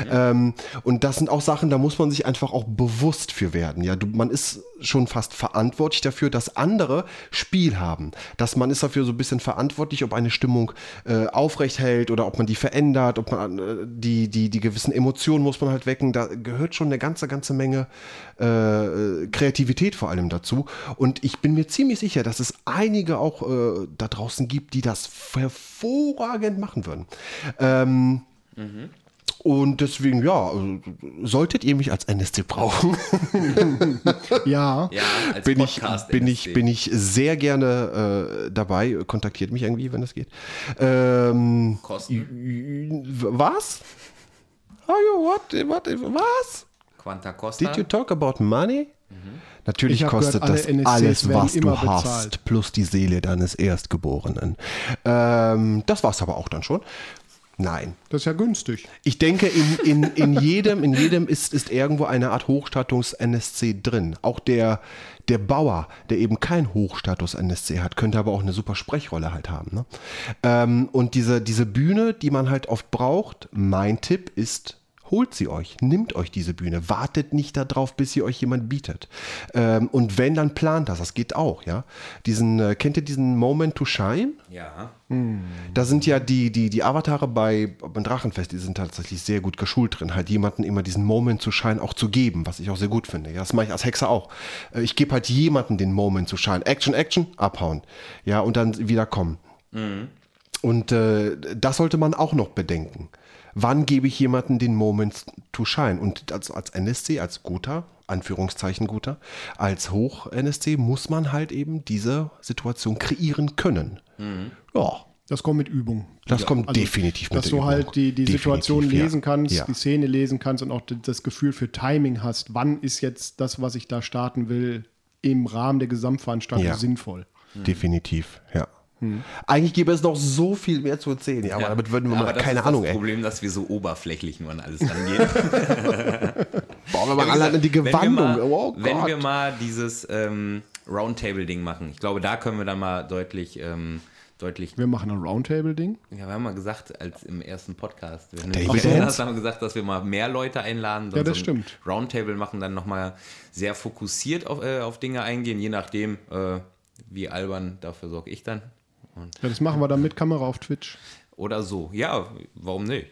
Ähm, und das sind auch Sachen, da muss man sich einfach auch bewusst für werden. Ja, du, man ist schon fast verantwortlich dafür, dass andere Spiel haben. Dass man ist dafür so ein bisschen verantwortlich, ob eine Stimmung äh, aufrecht hält oder ob man die verändert, ob man äh, die, die, die gewissen Emotionen muss man halt wecken. Da gehört schon eine ganze, ganze Menge äh, Kreativität vor allem dazu. Und ich bin mir ziemlich sicher, dass es einige auch äh, da draußen gibt, die das hervorragend machen würden. Ähm, Und deswegen, ja, also, solltet ihr mich als NSC brauchen,
Ja,
Ja, als
bin ich,
Podcast
bin, ich, bin ich sehr gerne äh, dabei. Kontaktiert mich irgendwie, wenn es geht. Ähm,
Kosten?
was? Are you, what, what, was?
Quanta Costa.
Did you talk about money? Natürlich
Ich hab
kostet
gehört, alle
das
NSCs
alles, was du hast,
bezahlt.
plus die Seele deines Erstgeborenen. Ähm, das war's aber auch dann schon. Nein.
das ist ja günstig.
Ich denke, in, in, in jedem, in jedem ist, ist irgendwo eine Art Hochstatus-NSC drin. Auch der, der Bauer, der eben kein Hochstatus-NSC hat, könnte aber auch eine super Sprechrolle halt haben. Ne? Ähm, und diese, diese Bühne, die man halt oft braucht, mein Tipp ist, holt sie euch, nimmt euch diese Bühne, wartet nicht darauf, bis sie euch jemand bietet. Ähm, und wenn, dann plant das, das geht auch, ja. Diesen, äh, kennt ihr diesen Moment to Shine?
Ja.
Da sind ja die, die, die Avatare bei, beim Drachenfest, die sind tatsächlich sehr gut geschult drin, halt jemanden immer diesen Moment zu Shine auch zu geben, was ich auch sehr gut finde. Ja, das mache ich als Hexer auch. Äh, Ich gebe halt jemanden den Moment zu Shine. Action, Action, abhauen. Ja, und dann wieder kommen. Und äh, das sollte man auch noch bedenken. Wann gebe ich jemanden den Moment to shine? Und als, als NSC, als guter, Anführungszeichen guter, als Hoch-NSC muss man halt eben diese Situation kreieren können. Ja,
Das kommt mit Übung.
das kommt
Also,
definitiv mit
Dass
der
du
Übung.
halt die, die
Definitiv,
Situation
ja.
lesen kannst,
Ja.
die Szene lesen kannst und auch das Gefühl für Timing hast. Wann ist jetzt das, was ich da starten will, im Rahmen der Gesamtveranstaltung
Ja.
sinnvoll?
Definitiv, ja. Eigentlich gäbe es noch so viel mehr zu erzählen, ja, aber damit würden wir
Aber
mal, keine
ist
Ahnung,
das
ey.
Problem, dass wir so oberflächlich nur an alles rangehen.
Man
Ja, wie
alleine
gesagt,
die
wenn wir
Gewandung,
mal,
oh
Wenn wir mal dieses ähm, Roundtable-Ding machen, ich glaube, da können wir dann mal deutlich, ähm, deutlich.
Wir machen ein Roundtable-Ding.
Ja, wir haben mal gesagt, als im ersten Podcast, wenn du
Dance?
haben wir gesagt, dass wir mal mehr Leute einladen.
Ja, das
so
stimmt.
Roundtable machen, dann nochmal sehr fokussiert auf, äh, auf Dinge eingehen, je nachdem, äh, wie albern, dafür sorge ich dann. Und,
Ja, das machen wir dann mit Kamera auf Twitch.
oder so. Ja, warum nicht?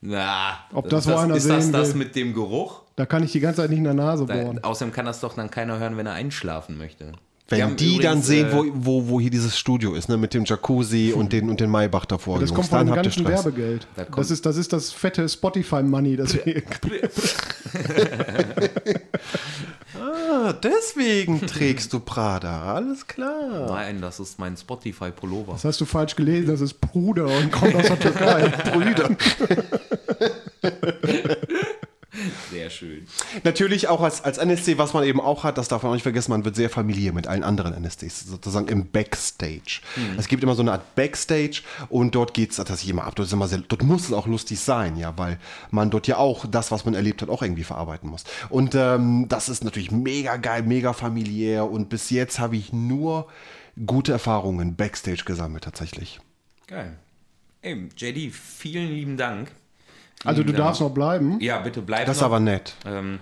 Na,
Ob das einer
ist das
sehen
das
will?
mit dem Geruch?
Da kann ich die ganze Zeit nicht in der Nase
Da,
bohren.
außerdem kann das doch dann keiner hören, wenn er einschlafen möchte.
Wenn die dann
übrigens,
sehen,
äh,
wo, wo, wo hier dieses Studio ist, ne, mit dem Jacuzzi und den, und den Maybach davor.
Das
Jungs,
kommt von dem
dann
ganzen
Stress.
Werbegeld.
Da
Das ist, das ist das fette Spotify-Money, das wir
Ah, deswegen trägst du Prada, alles klar.
Nein, das ist mein Spotify-Pullover.
Das hast du falsch gelesen, das ist Bruder und kommt aus der Türkei. Brüder.
Sehr schön.
Natürlich auch als, als NSC, was man eben auch hat, das darf man auch nicht vergessen, man wird sehr familiär mit allen anderen NSCs, sozusagen im Backstage. Es gibt immer so eine Art Backstage und dort geht es tatsächlich immer ab. Dort, ist immer sehr, dort muss es auch lustig sein, ja, weil man dort ja auch das, was man erlebt hat, auch irgendwie verarbeiten muss. Und ähm, das ist natürlich mega geil, mega familiär und bis jetzt habe ich nur gute Erfahrungen Backstage gesammelt, tatsächlich.
Geil. Ey, JD, vielen lieben Dank.
Also du
Vielen
darfst noch bleiben.
Ja, bitte bleib
Das ist
noch.
aber nett.
Ähm,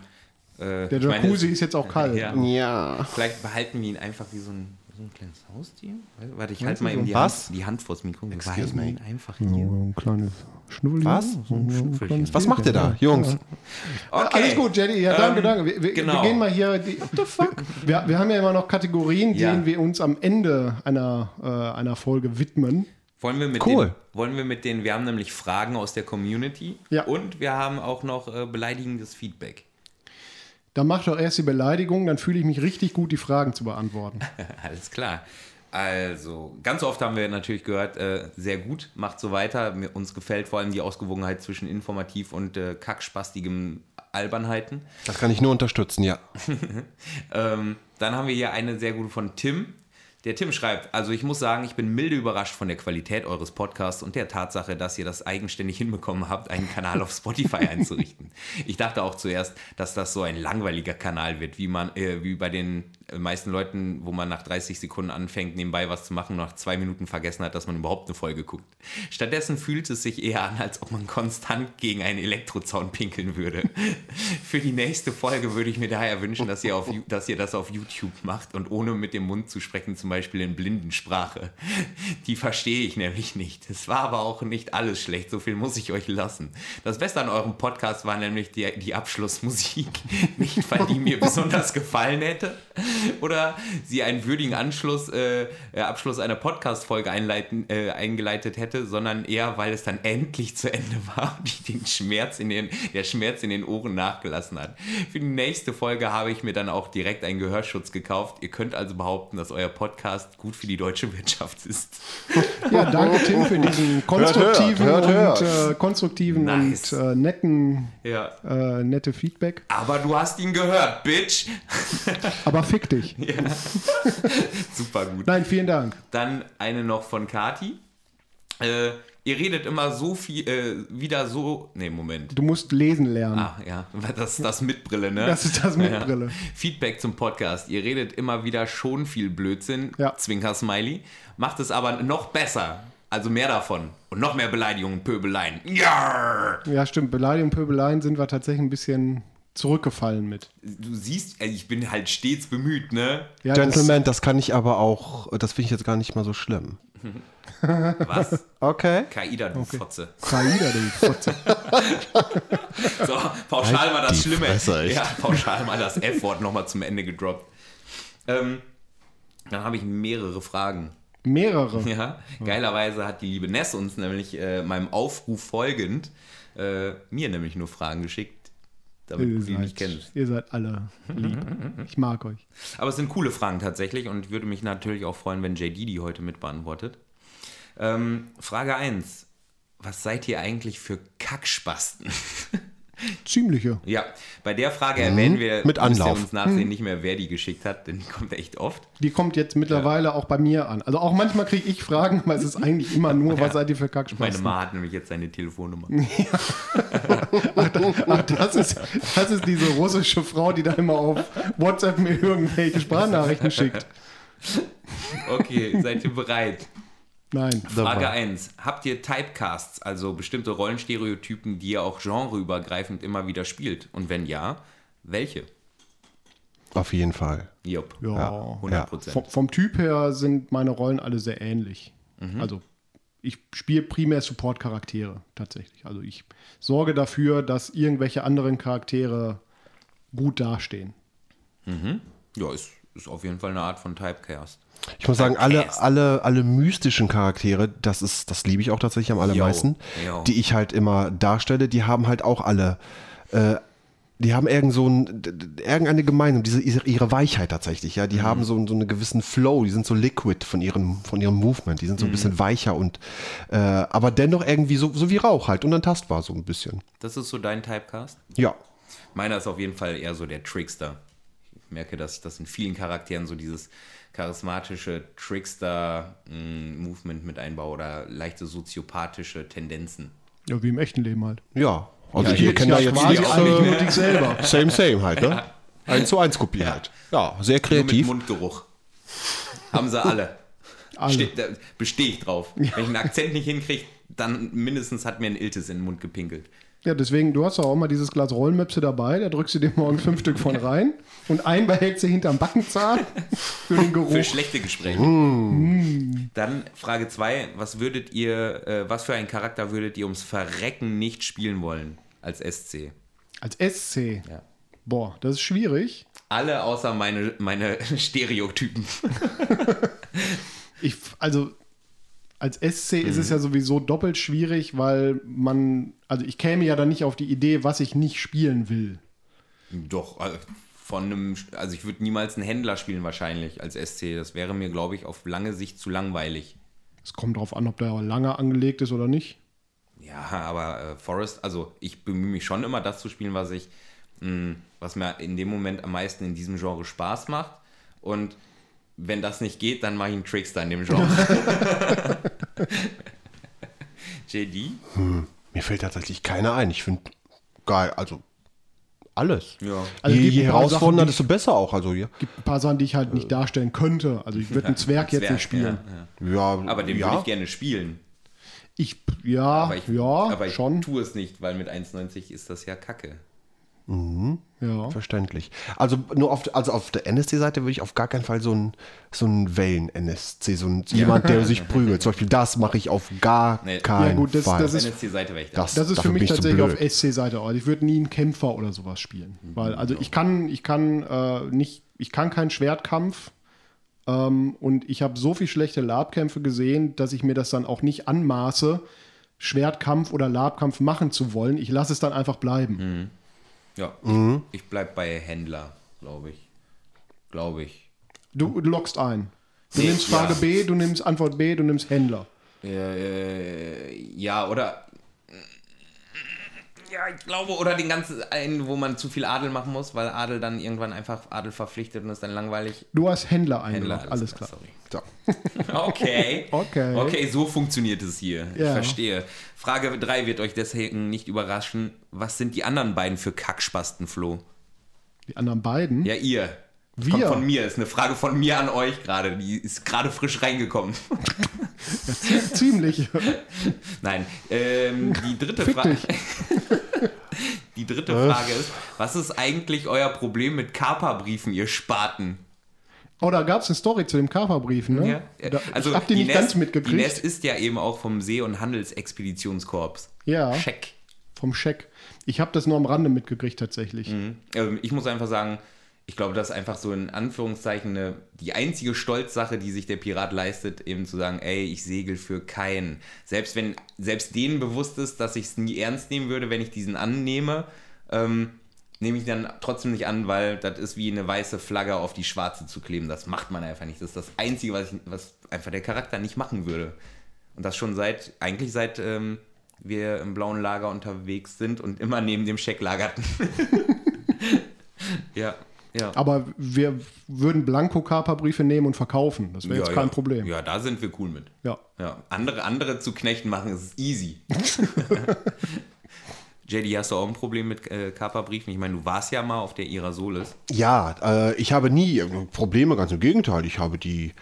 äh,
Der
ich meine,
Jacuzzi ist jetzt auch kalt.
Ja.
Ja.
Vielleicht behalten wir ihn einfach wie so ein, so ein kleines Haustier. Warte, ich halte mal
so
eben die
was?
Hand, die Hand vors Mikro. Wir
Excuse
behalten
me.
ihn einfach
So
hier.
ein kleines Schnuffelchen.
Was?
So ein
Was macht ihr da, Jungs?
Ja.
Okay.
Alles gut, Jenny. Ja, danke,
Ähm,
danke. Wir, wir,
genau.
wir gehen mal hier. Die, What the fuck? Wir, wir haben ja immer noch Kategorien,
Ja.
denen wir uns am Ende einer, äh, einer Folge widmen.
Wollen wir mit
Cool.
den, wollen wir mit den, wir haben nämlich Fragen aus der Community
Ja.
und wir haben auch noch äh, beleidigendes Feedback.
Dann mach doch erst die Beleidigung, dann fühle ich mich richtig gut, die Fragen zu beantworten.
Alles klar. Also, ganz oft haben wir natürlich gehört, äh, sehr gut, macht so weiter. Mir, uns gefällt vor allem die Ausgewogenheit zwischen informativ und äh, kackspastigem Albernheiten.
Das kann ich nur unterstützen, ja.
Ähm, dann haben wir hier eine sehr gute von Tim. Der Tim schreibt, also ich muss sagen, ich bin milde überrascht von der Qualität eures Podcasts und der Tatsache, dass ihr das eigenständig hinbekommen habt, einen Kanal auf Spotify einzurichten. Ich dachte auch zuerst, dass das so ein langweiliger Kanal wird, wie man, äh, wie bei den meisten Leuten, wo man nach 30 Sekunden anfängt, nebenbei was zu machen nach zwei Minuten vergessen hat, dass man überhaupt eine Folge guckt. Stattdessen fühlt es sich eher an, als ob man konstant gegen einen Elektrozaun pinkeln würde. Für die nächste Folge würde ich mir daher wünschen, dass ihr, auf, dass ihr das auf YouTube macht und ohne mit dem Mund zu sprechen, zum Beispiel in Blindensprache. Die verstehe ich nämlich nicht. Es war aber auch nicht alles schlecht, so viel muss ich euch lassen. Das Beste an eurem Podcast war nämlich die, die Abschlussmusik. Nicht, weil die mir besonders gefallen hätte oder sie einen würdigen Anschluss, äh, äh, Abschluss einer Podcast-Folge äh, eingeleitet hätte, sondern eher, weil es dann endlich zu Ende war und ich den Schmerz in den, der Schmerz in den Ohren nachgelassen hat. Für die nächste Folge habe ich mir dann auch direkt einen Gehörschutz gekauft. Ihr könnt also behaupten, dass euer Podcast gut für die deutsche Wirtschaft ist.
Ja, danke Tim für diesen konstruktiven
hört, hört,
und äh, konstruktiven
Nice.
und äh, netten
Ja.
äh, nette Feedback.
Aber du hast ihn gehört, Bitch.
Aber fick dich.
Super gut.
Nein, vielen Dank.
Dann eine noch von Kati. Äh, ihr redet immer so viel, äh, wieder so. Nee, Moment.
Du musst lesen lernen.
Ah, ja, das das mit Brille, ne?
Das ist das mit
Ja.
Brille.
Feedback zum Podcast. Ihr redet immer wieder schon viel Blödsinn,
Ja.
Zwinker-Smiley. Macht es aber noch besser. Also mehr davon. Und noch mehr Beleidigungen, Pöbeleien. Ja!
Ja, stimmt. Beleidigung und Pöbeleien sind wir tatsächlich ein bisschen zurückgefallen mit.
Du siehst, ich bin halt stets bemüht, ne?
Ja,
Gentleman, das kann ich aber auch, das finde ich jetzt gar nicht mal so schlimm.
Was?
Okay.
Kaida, du Fotze.
Das Kaida, du Fotze.
So, pauschal mal das Schlimme.
Fresse,
ja, pauschal mal das F-Wort nochmal zum Ende gedroppt. Ähm, dann habe ich mehrere Fragen.
Mehrere.
Ja, geilerweise hat die liebe Ness uns nämlich äh, meinem Aufruf folgend äh, mir nämlich nur Fragen geschickt, damit
Ihr
du sie nicht
seid,
kennst.
ihr seid alle lieb. Ich mag euch.
Aber es sind coole Fragen tatsächlich und ich würde mich natürlich auch freuen, wenn JD die heute mit beantwortet. Ähm, Frage 1. Was seid ihr eigentlich für Kackspasten?
Ziemliche.
ja, bei der Frage erwähnen wir
Mit Anlauf.
uns nachsehen nicht mehr, wer die geschickt hat, denn die kommt echt oft.
Die kommt jetzt mittlerweile auch bei mir an. Also auch manchmal kriege ich Fragen, weil es ist eigentlich immer nur, was seid ihr für
Meine
Kackspasten?
Ma hat nämlich jetzt seine Telefonnummer.
Ach, das ist, das ist diese russische Frau, die da immer auf WhatsApp mir irgendwelche Sprachnachrichten schickt.
Okay, seid ihr bereit?
Nein.
Frage 1. Habt ihr Typecasts, also bestimmte Rollenstereotypen, die ihr auch genreübergreifend immer wieder spielt? Und wenn ja, welche?
Auf jeden Fall.
Jupp.
Ja.
100 Prozent.
Vom, vom Typ her sind meine Rollen alle sehr ähnlich. Also ich spiele primär Support-Charaktere tatsächlich. Also ich sorge dafür, dass irgendwelche anderen Charaktere gut dastehen.
Ja, ist, ist auf jeden Fall eine Art von Typecast.
Ich muss sagen, alle, alle, alle mystischen Charaktere, das ist, das liebe ich auch tatsächlich am allermeisten,
Jo.
die ich halt immer darstelle, die haben halt auch alle, äh, die haben irgend so ein, irgendeine Gemeinsam, diese, ihre Weichheit tatsächlich, ja, die haben so, so einen gewissen Flow, die sind so liquid von ihrem, von ihrem Movement, die sind so ein bisschen weicher und, äh, aber dennoch irgendwie so, so wie Rauch halt, unantastbar so ein bisschen.
Das ist so dein Typecast?
Ja.
Meiner ist auf jeden Fall eher so der Trickster. Ich merke, dass ich das in vielen Charakteren so dieses charismatische Trickster-Movement mit einbaue oder leichte soziopathische Tendenzen.
Ja, wie im echten Leben halt.
Ja. Also
Ja,
hier kennen da
ja
jetzt nichts,
alle
äh,
dich selber.
same, same halt, ne? Eins zu eins Kopie halt. Ja, sehr
Nur mit
kreativ.
Mundgeruch. Haben sie alle.
Alle.
Bestehe ich drauf. Wenn ich einen Akzent nicht hinkriege, dann mindestens hat mir ein Iltis in den Mund gepinkelt.
Ja, deswegen, du hast doch auch mal dieses Glas Rollenmöpse dabei, da drückst du dir morgen fünf Stück von rein und ein behältst du hinterm Backenzahn für den
Für
Geruch.
schlechte Gespräche. Dann Frage 2. Was würdet ihr, äh, was für einen Charakter würdet ihr ums Verrecken nicht spielen wollen als SC?
Als SC.
Ja.
Boah, das ist schwierig.
Alle außer meine, meine Stereotypen.
Ich, also als SC ist es ja sowieso doppelt schwierig, weil man, also ich käme ja dann nicht auf die Idee, was ich nicht spielen will.
Doch, also von einem, also ich würde niemals einen Händler spielen wahrscheinlich als SC. Das wäre mir, glaube ich, auf lange Sicht zu langweilig.
Es kommt drauf an, ob der lange angelegt ist oder nicht.
Ja, aber äh, Forest, also ich bemühe mich schon immer, das zu spielen, was ich, mh, was mir in dem Moment am meisten in diesem Genre Spaß macht. Und wenn das nicht geht, dann mache ich einen Trickster in dem Genre. JD?
Mir fällt tatsächlich keiner ein. Ich finde geil, also alles.
Ja.
Also
je je herausfordernder,
Sachen,
desto besser auch. Also hier.
gibt ein paar Sachen, die ich halt nicht darstellen könnte. Also ich würde einen Zwerg jetzt nicht spielen.
Ja, ja.
Ja,
Aber den
ja.
würde ich gerne spielen.
Ich, ja,
Aber ich,
ja,
aber ich
schon.
tue es nicht, weil mit 1,90 ist das ja kacke.
Ja.
Verständlich. Also nur auf, also auf der NSC-Seite würde ich auf gar keinen Fall so ein, so ein Wellen-NSC, so ein, jemand, der sich prügelt. Zum Beispiel das mache ich auf gar
Nee.
keinen
Ja, gut, das-
Fall.
das ist-
NSC-Seite wäre ich
Das-
Das ist für mich tatsächlich auf. SC-Seite. Also ich würde nie einen Kämpfer oder sowas spielen. Weil, also ich kann, ich kann äh, nicht, ich kann keinen Schwertkampf ähm, und ich habe so viel schlechte Labkämpfe gesehen, dass ich mir das dann auch nicht anmaße, Schwertkampf oder Labkampf machen zu wollen. Ich lasse es dann einfach bleiben.
Ja,
Mhm.
ich, ich bleib bei Händler, glaube ich. Glaube ich.
Du, lockst ein. Du nimmst Frage
ja.
B, du nimmst Antwort B, du nimmst Händler.
Äh, ja, oder. Ja, ich glaube, oder den ganzen einen, wo man zu viel Adel machen muss, weil Adel dann irgendwann einfach Adel verpflichtet und ist dann langweilig.
Du hast Händler
Händler,
eingeloggt, alles klar.
sorry.
So.
Okay.
Okay.
Okay, so funktioniert es hier. Ich
Ja.
verstehe. Frage 3 wird euch deswegen nicht überraschen. Was sind die anderen beiden für Kackspasten, Flo?
Die anderen beiden.
Ja, ihr. Das
Wir?
Kommt von mir. Ist eine Frage von mir an euch gerade. Die ist gerade frisch reingekommen.
Ziemlich.
Nein. Ähm, die dritte Frage. Die dritte Frage ist: Was ist eigentlich euer Problem mit Kaperbriefen, ihr Spaten?
Oh, da gab es eine Story zu dem Kaperbriefen, ne?
Ja.
Da,
Also,
ich hab die, nicht
Nest-
ganz
Die
mitgekriegt.
Nest ist ja eben auch vom See- und Handelsexpeditionskorps.
Ja.
Check.
Vom Scheck. Ich habe das nur am Rande mitgekriegt tatsächlich.
Ähm, Ich muss einfach sagen, ich glaube, das ist einfach so in Anführungszeichen eine, die einzige Stolzsache, die sich der Pirat leistet, eben zu sagen, ey, ich segel für keinen. Selbst wenn, selbst denen bewusst ist, dass ich es nie ernst nehmen würde, wenn ich diesen annehme, ähm, nehme ich dann trotzdem nicht an, weil das ist wie eine weiße Flagge auf die schwarze zu kleben. Das macht man einfach nicht. Das ist das Einzige, was, ich, was einfach der Charakter nicht machen würde. Und das schon seit, eigentlich seit ähm, wir im blauen Lager unterwegs sind und immer neben dem Scheck lagerten. ja, ja.
Aber wir würden Blanko-Kaperbriefe nehmen und verkaufen. Das wäre
ja,
jetzt kein
ja.
Problem.
Ja, da sind wir cool mit.
Ja.
Ja, andere, andere zu knechten machen ist easy. JD, hast du auch ein Problem mit äh, Kaperbriefen? Ich meine, du warst ja mal auf der Irasolis.
Ja, äh, ich habe nie Probleme, ganz im Gegenteil. Ich habe die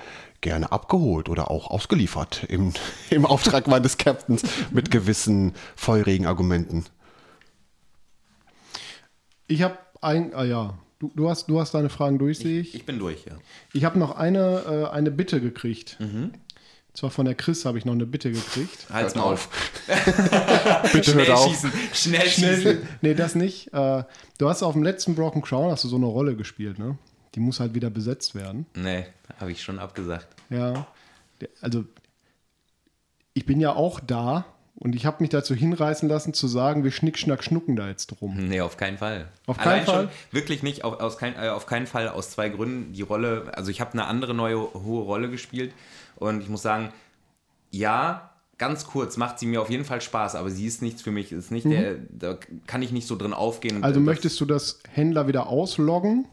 gerne abgeholt oder auch ausgeliefert im, im Auftrag meines Captains mit gewissen feurigen Argumenten.
Ich habe ein, ah ja, du, du, hast, du hast deine Fragen durch, sehe ich.
Ich bin durch, ja.
Ich habe noch eine, äh, eine Bitte gekriegt. Zwar von der Chris habe ich noch eine Bitte gekriegt.
Halt's mal
auf. Bitte
Schnell
hört auf.
schießen, schnell,
Schnell,
schießen.
nee, das nicht. Äh, du hast auf dem letzten Broken Crown hast du so eine Rolle gespielt, ne? Die muss halt wieder besetzt werden.
Nee, habe ich schon abgesagt.
Ja. Also, ich bin ja auch da und ich habe mich dazu hinreißen lassen zu sagen, wir schnick, schnack, schnucken da jetzt drum.
Nee, auf keinen Fall.
Auf keinen
Allein
Fall?
Wirklich nicht, auf, aus kein, äh, auf keinen Fall aus zwei Gründen. Die Rolle, also ich habe eine andere neue hohe Rolle gespielt und ich muss sagen, ja, ganz kurz macht sie mir auf jeden Fall Spaß, aber sie ist nichts für mich. Ist nicht der, da kann ich nicht so drin aufgehen.
Mhm. Also möchtest du das Händler wieder ausloggen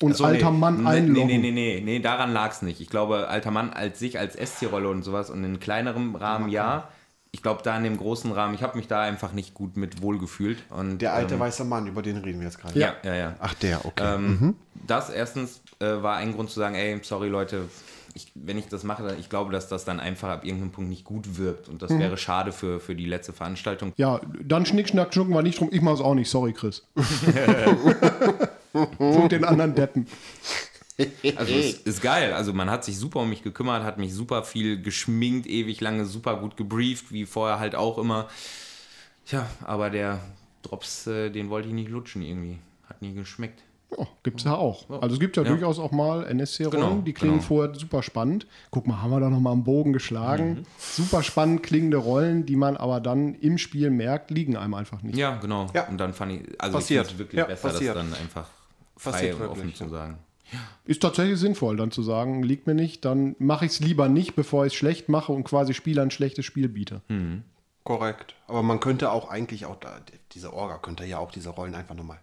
und
Achso,
alter
nee.
Mann einloggen?
Nee, nee, nee, nee, nee, daran lag es nicht. Ich glaube, alter Mann als sich, als SC-Rolle und sowas und in kleinerem Rahmen ja. Ich glaube, da in dem großen Rahmen, ich habe mich da einfach nicht gut mit wohlgefühlt. Und,
Der alte
ähm,
weiße Mann, über den reden wir jetzt gerade.
Ja, ja, ja.
Ach, der, okay.
Ähm, Das erstens äh, war ein Grund zu sagen, ey, sorry Leute, ich, wenn ich das mache, ich glaube, dass das dann einfach ab irgendeinem Punkt nicht gut wirkt. Und das
Mhm.
wäre schade für, für die letzte Veranstaltung.
Ja, dann schnick, schnack, schnucken wir nicht drum. Ich mach's auch nicht. Sorry, Chris. Such den anderen Deppen.
Also es ist geil. Also man hat sich super um mich gekümmert, hat mich super viel geschminkt, ewig lange, super gut gebrieft, wie vorher halt auch immer. Tja, aber der Drops, äh, den wollte ich nicht lutschen irgendwie. Hat nie geschmeckt.
Ja, gibt's ja auch. Also es gibt ja,
Ja.
durchaus auch mal NSC-Rollen,
Genau,
die klingen
genau.
vorher super spannend. Guck mal, haben wir da nochmal einen Bogen geschlagen.
Mhm.
Super spannend klingende Rollen, die man aber dann im Spiel merkt, liegen einem einfach nicht.
Ja, genau.
Ja.
Und dann fand ich, also
Passiert.
ich finde es wirklich
Ja,
besser,
passiert.
das dann einfach frei
Passiert
und offen
wirklich,
zu sagen.
Ist tatsächlich sinnvoll, dann zu sagen, liegt mir nicht, dann mache ich es lieber nicht, bevor ich es schlecht mache und quasi Spielern ein schlechtes Spiel biete.
Hm.
Korrekt. Aber man könnte auch eigentlich auch, da, diese Orga könnte ja auch diese Rollen einfach nochmal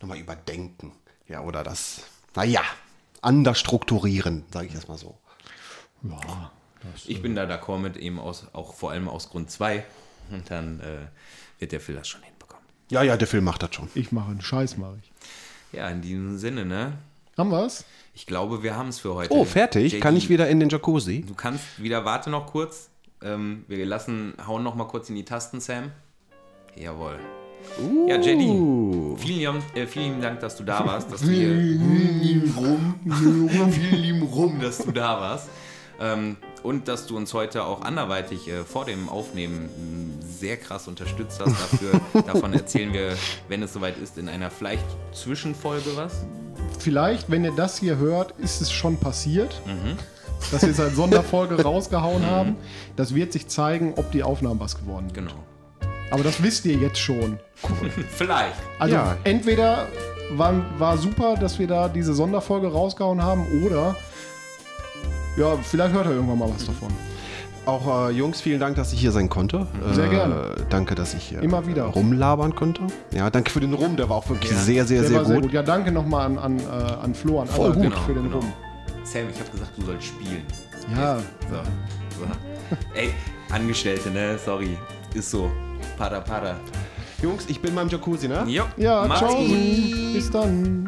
noch mal überdenken. Ja, oder das, naja, anders strukturieren, sage ich erstmal so.
Ja,
Ich bin da d'accord mit eben aus, auch vor allem aus Grund 2. Und dann äh, wird der Phil das schon hinbekommen.
Ja, ja, der Film macht das schon.
ich mache einen Scheiß, mache ich.
Ja, in diesem Sinne, ne?
Haben wir's?
Ich glaube, wir haben es für heute.
Oh, fertig?
JD,
Kann ich wieder in den Jacuzzi?
Du kannst wieder, warte noch kurz. Ähm, wir lassen, hauen noch mal kurz in die Tasten, Sam. Jawohl. Ja, JD, vielen, lieben- äh, vielen Dank, dass du da warst. Dass du hier, vielen lieben rum, dass du da warst. Ähm, und dass du uns heute auch anderweitig äh, vor dem Aufnehmen mh, sehr krass unterstützt hast. Dafür, davon erzählen wir, wenn es soweit ist, in einer vielleicht Zwischenfolge was.
Vielleicht, wenn ihr das hier hört, ist es schon passiert, dass wir es als Sonderfolge rausgehauen haben. Das wird sich zeigen, ob die Aufnahmen was geworden sind.
Genau.
Aber das wisst ihr jetzt schon.
Vielleicht.
Also
Ja.
entweder war, war super, dass wir da diese Sonderfolge rausgehauen haben, oder ja, vielleicht hört er irgendwann mal was davon.
Auch äh, Jungs, vielen Dank, dass ich hier sein konnte.
Sehr
äh,
gerne.
Danke, dass ich hier
Immer wieder.
rumlabern konnte. Ja, danke für den Rum, der war auch wirklich
Ja.
sehr, sehr,
Der
sehr
war sehr
gut.
gut. Ja, danke nochmal an, an, äh, an Flo, an
Voll
alle
gut.
Genau,
für den
genau.
Rum.
Sam, ich habe gesagt, du sollst spielen.
Ja,
So. so. Ey, Angestellte, ne? Sorry. Ist so. Pada, pada.
Jungs, ich bin beim Jacuzzi, ne?
Jo,
ja
macht's
ciao.
gut.
Bis dann.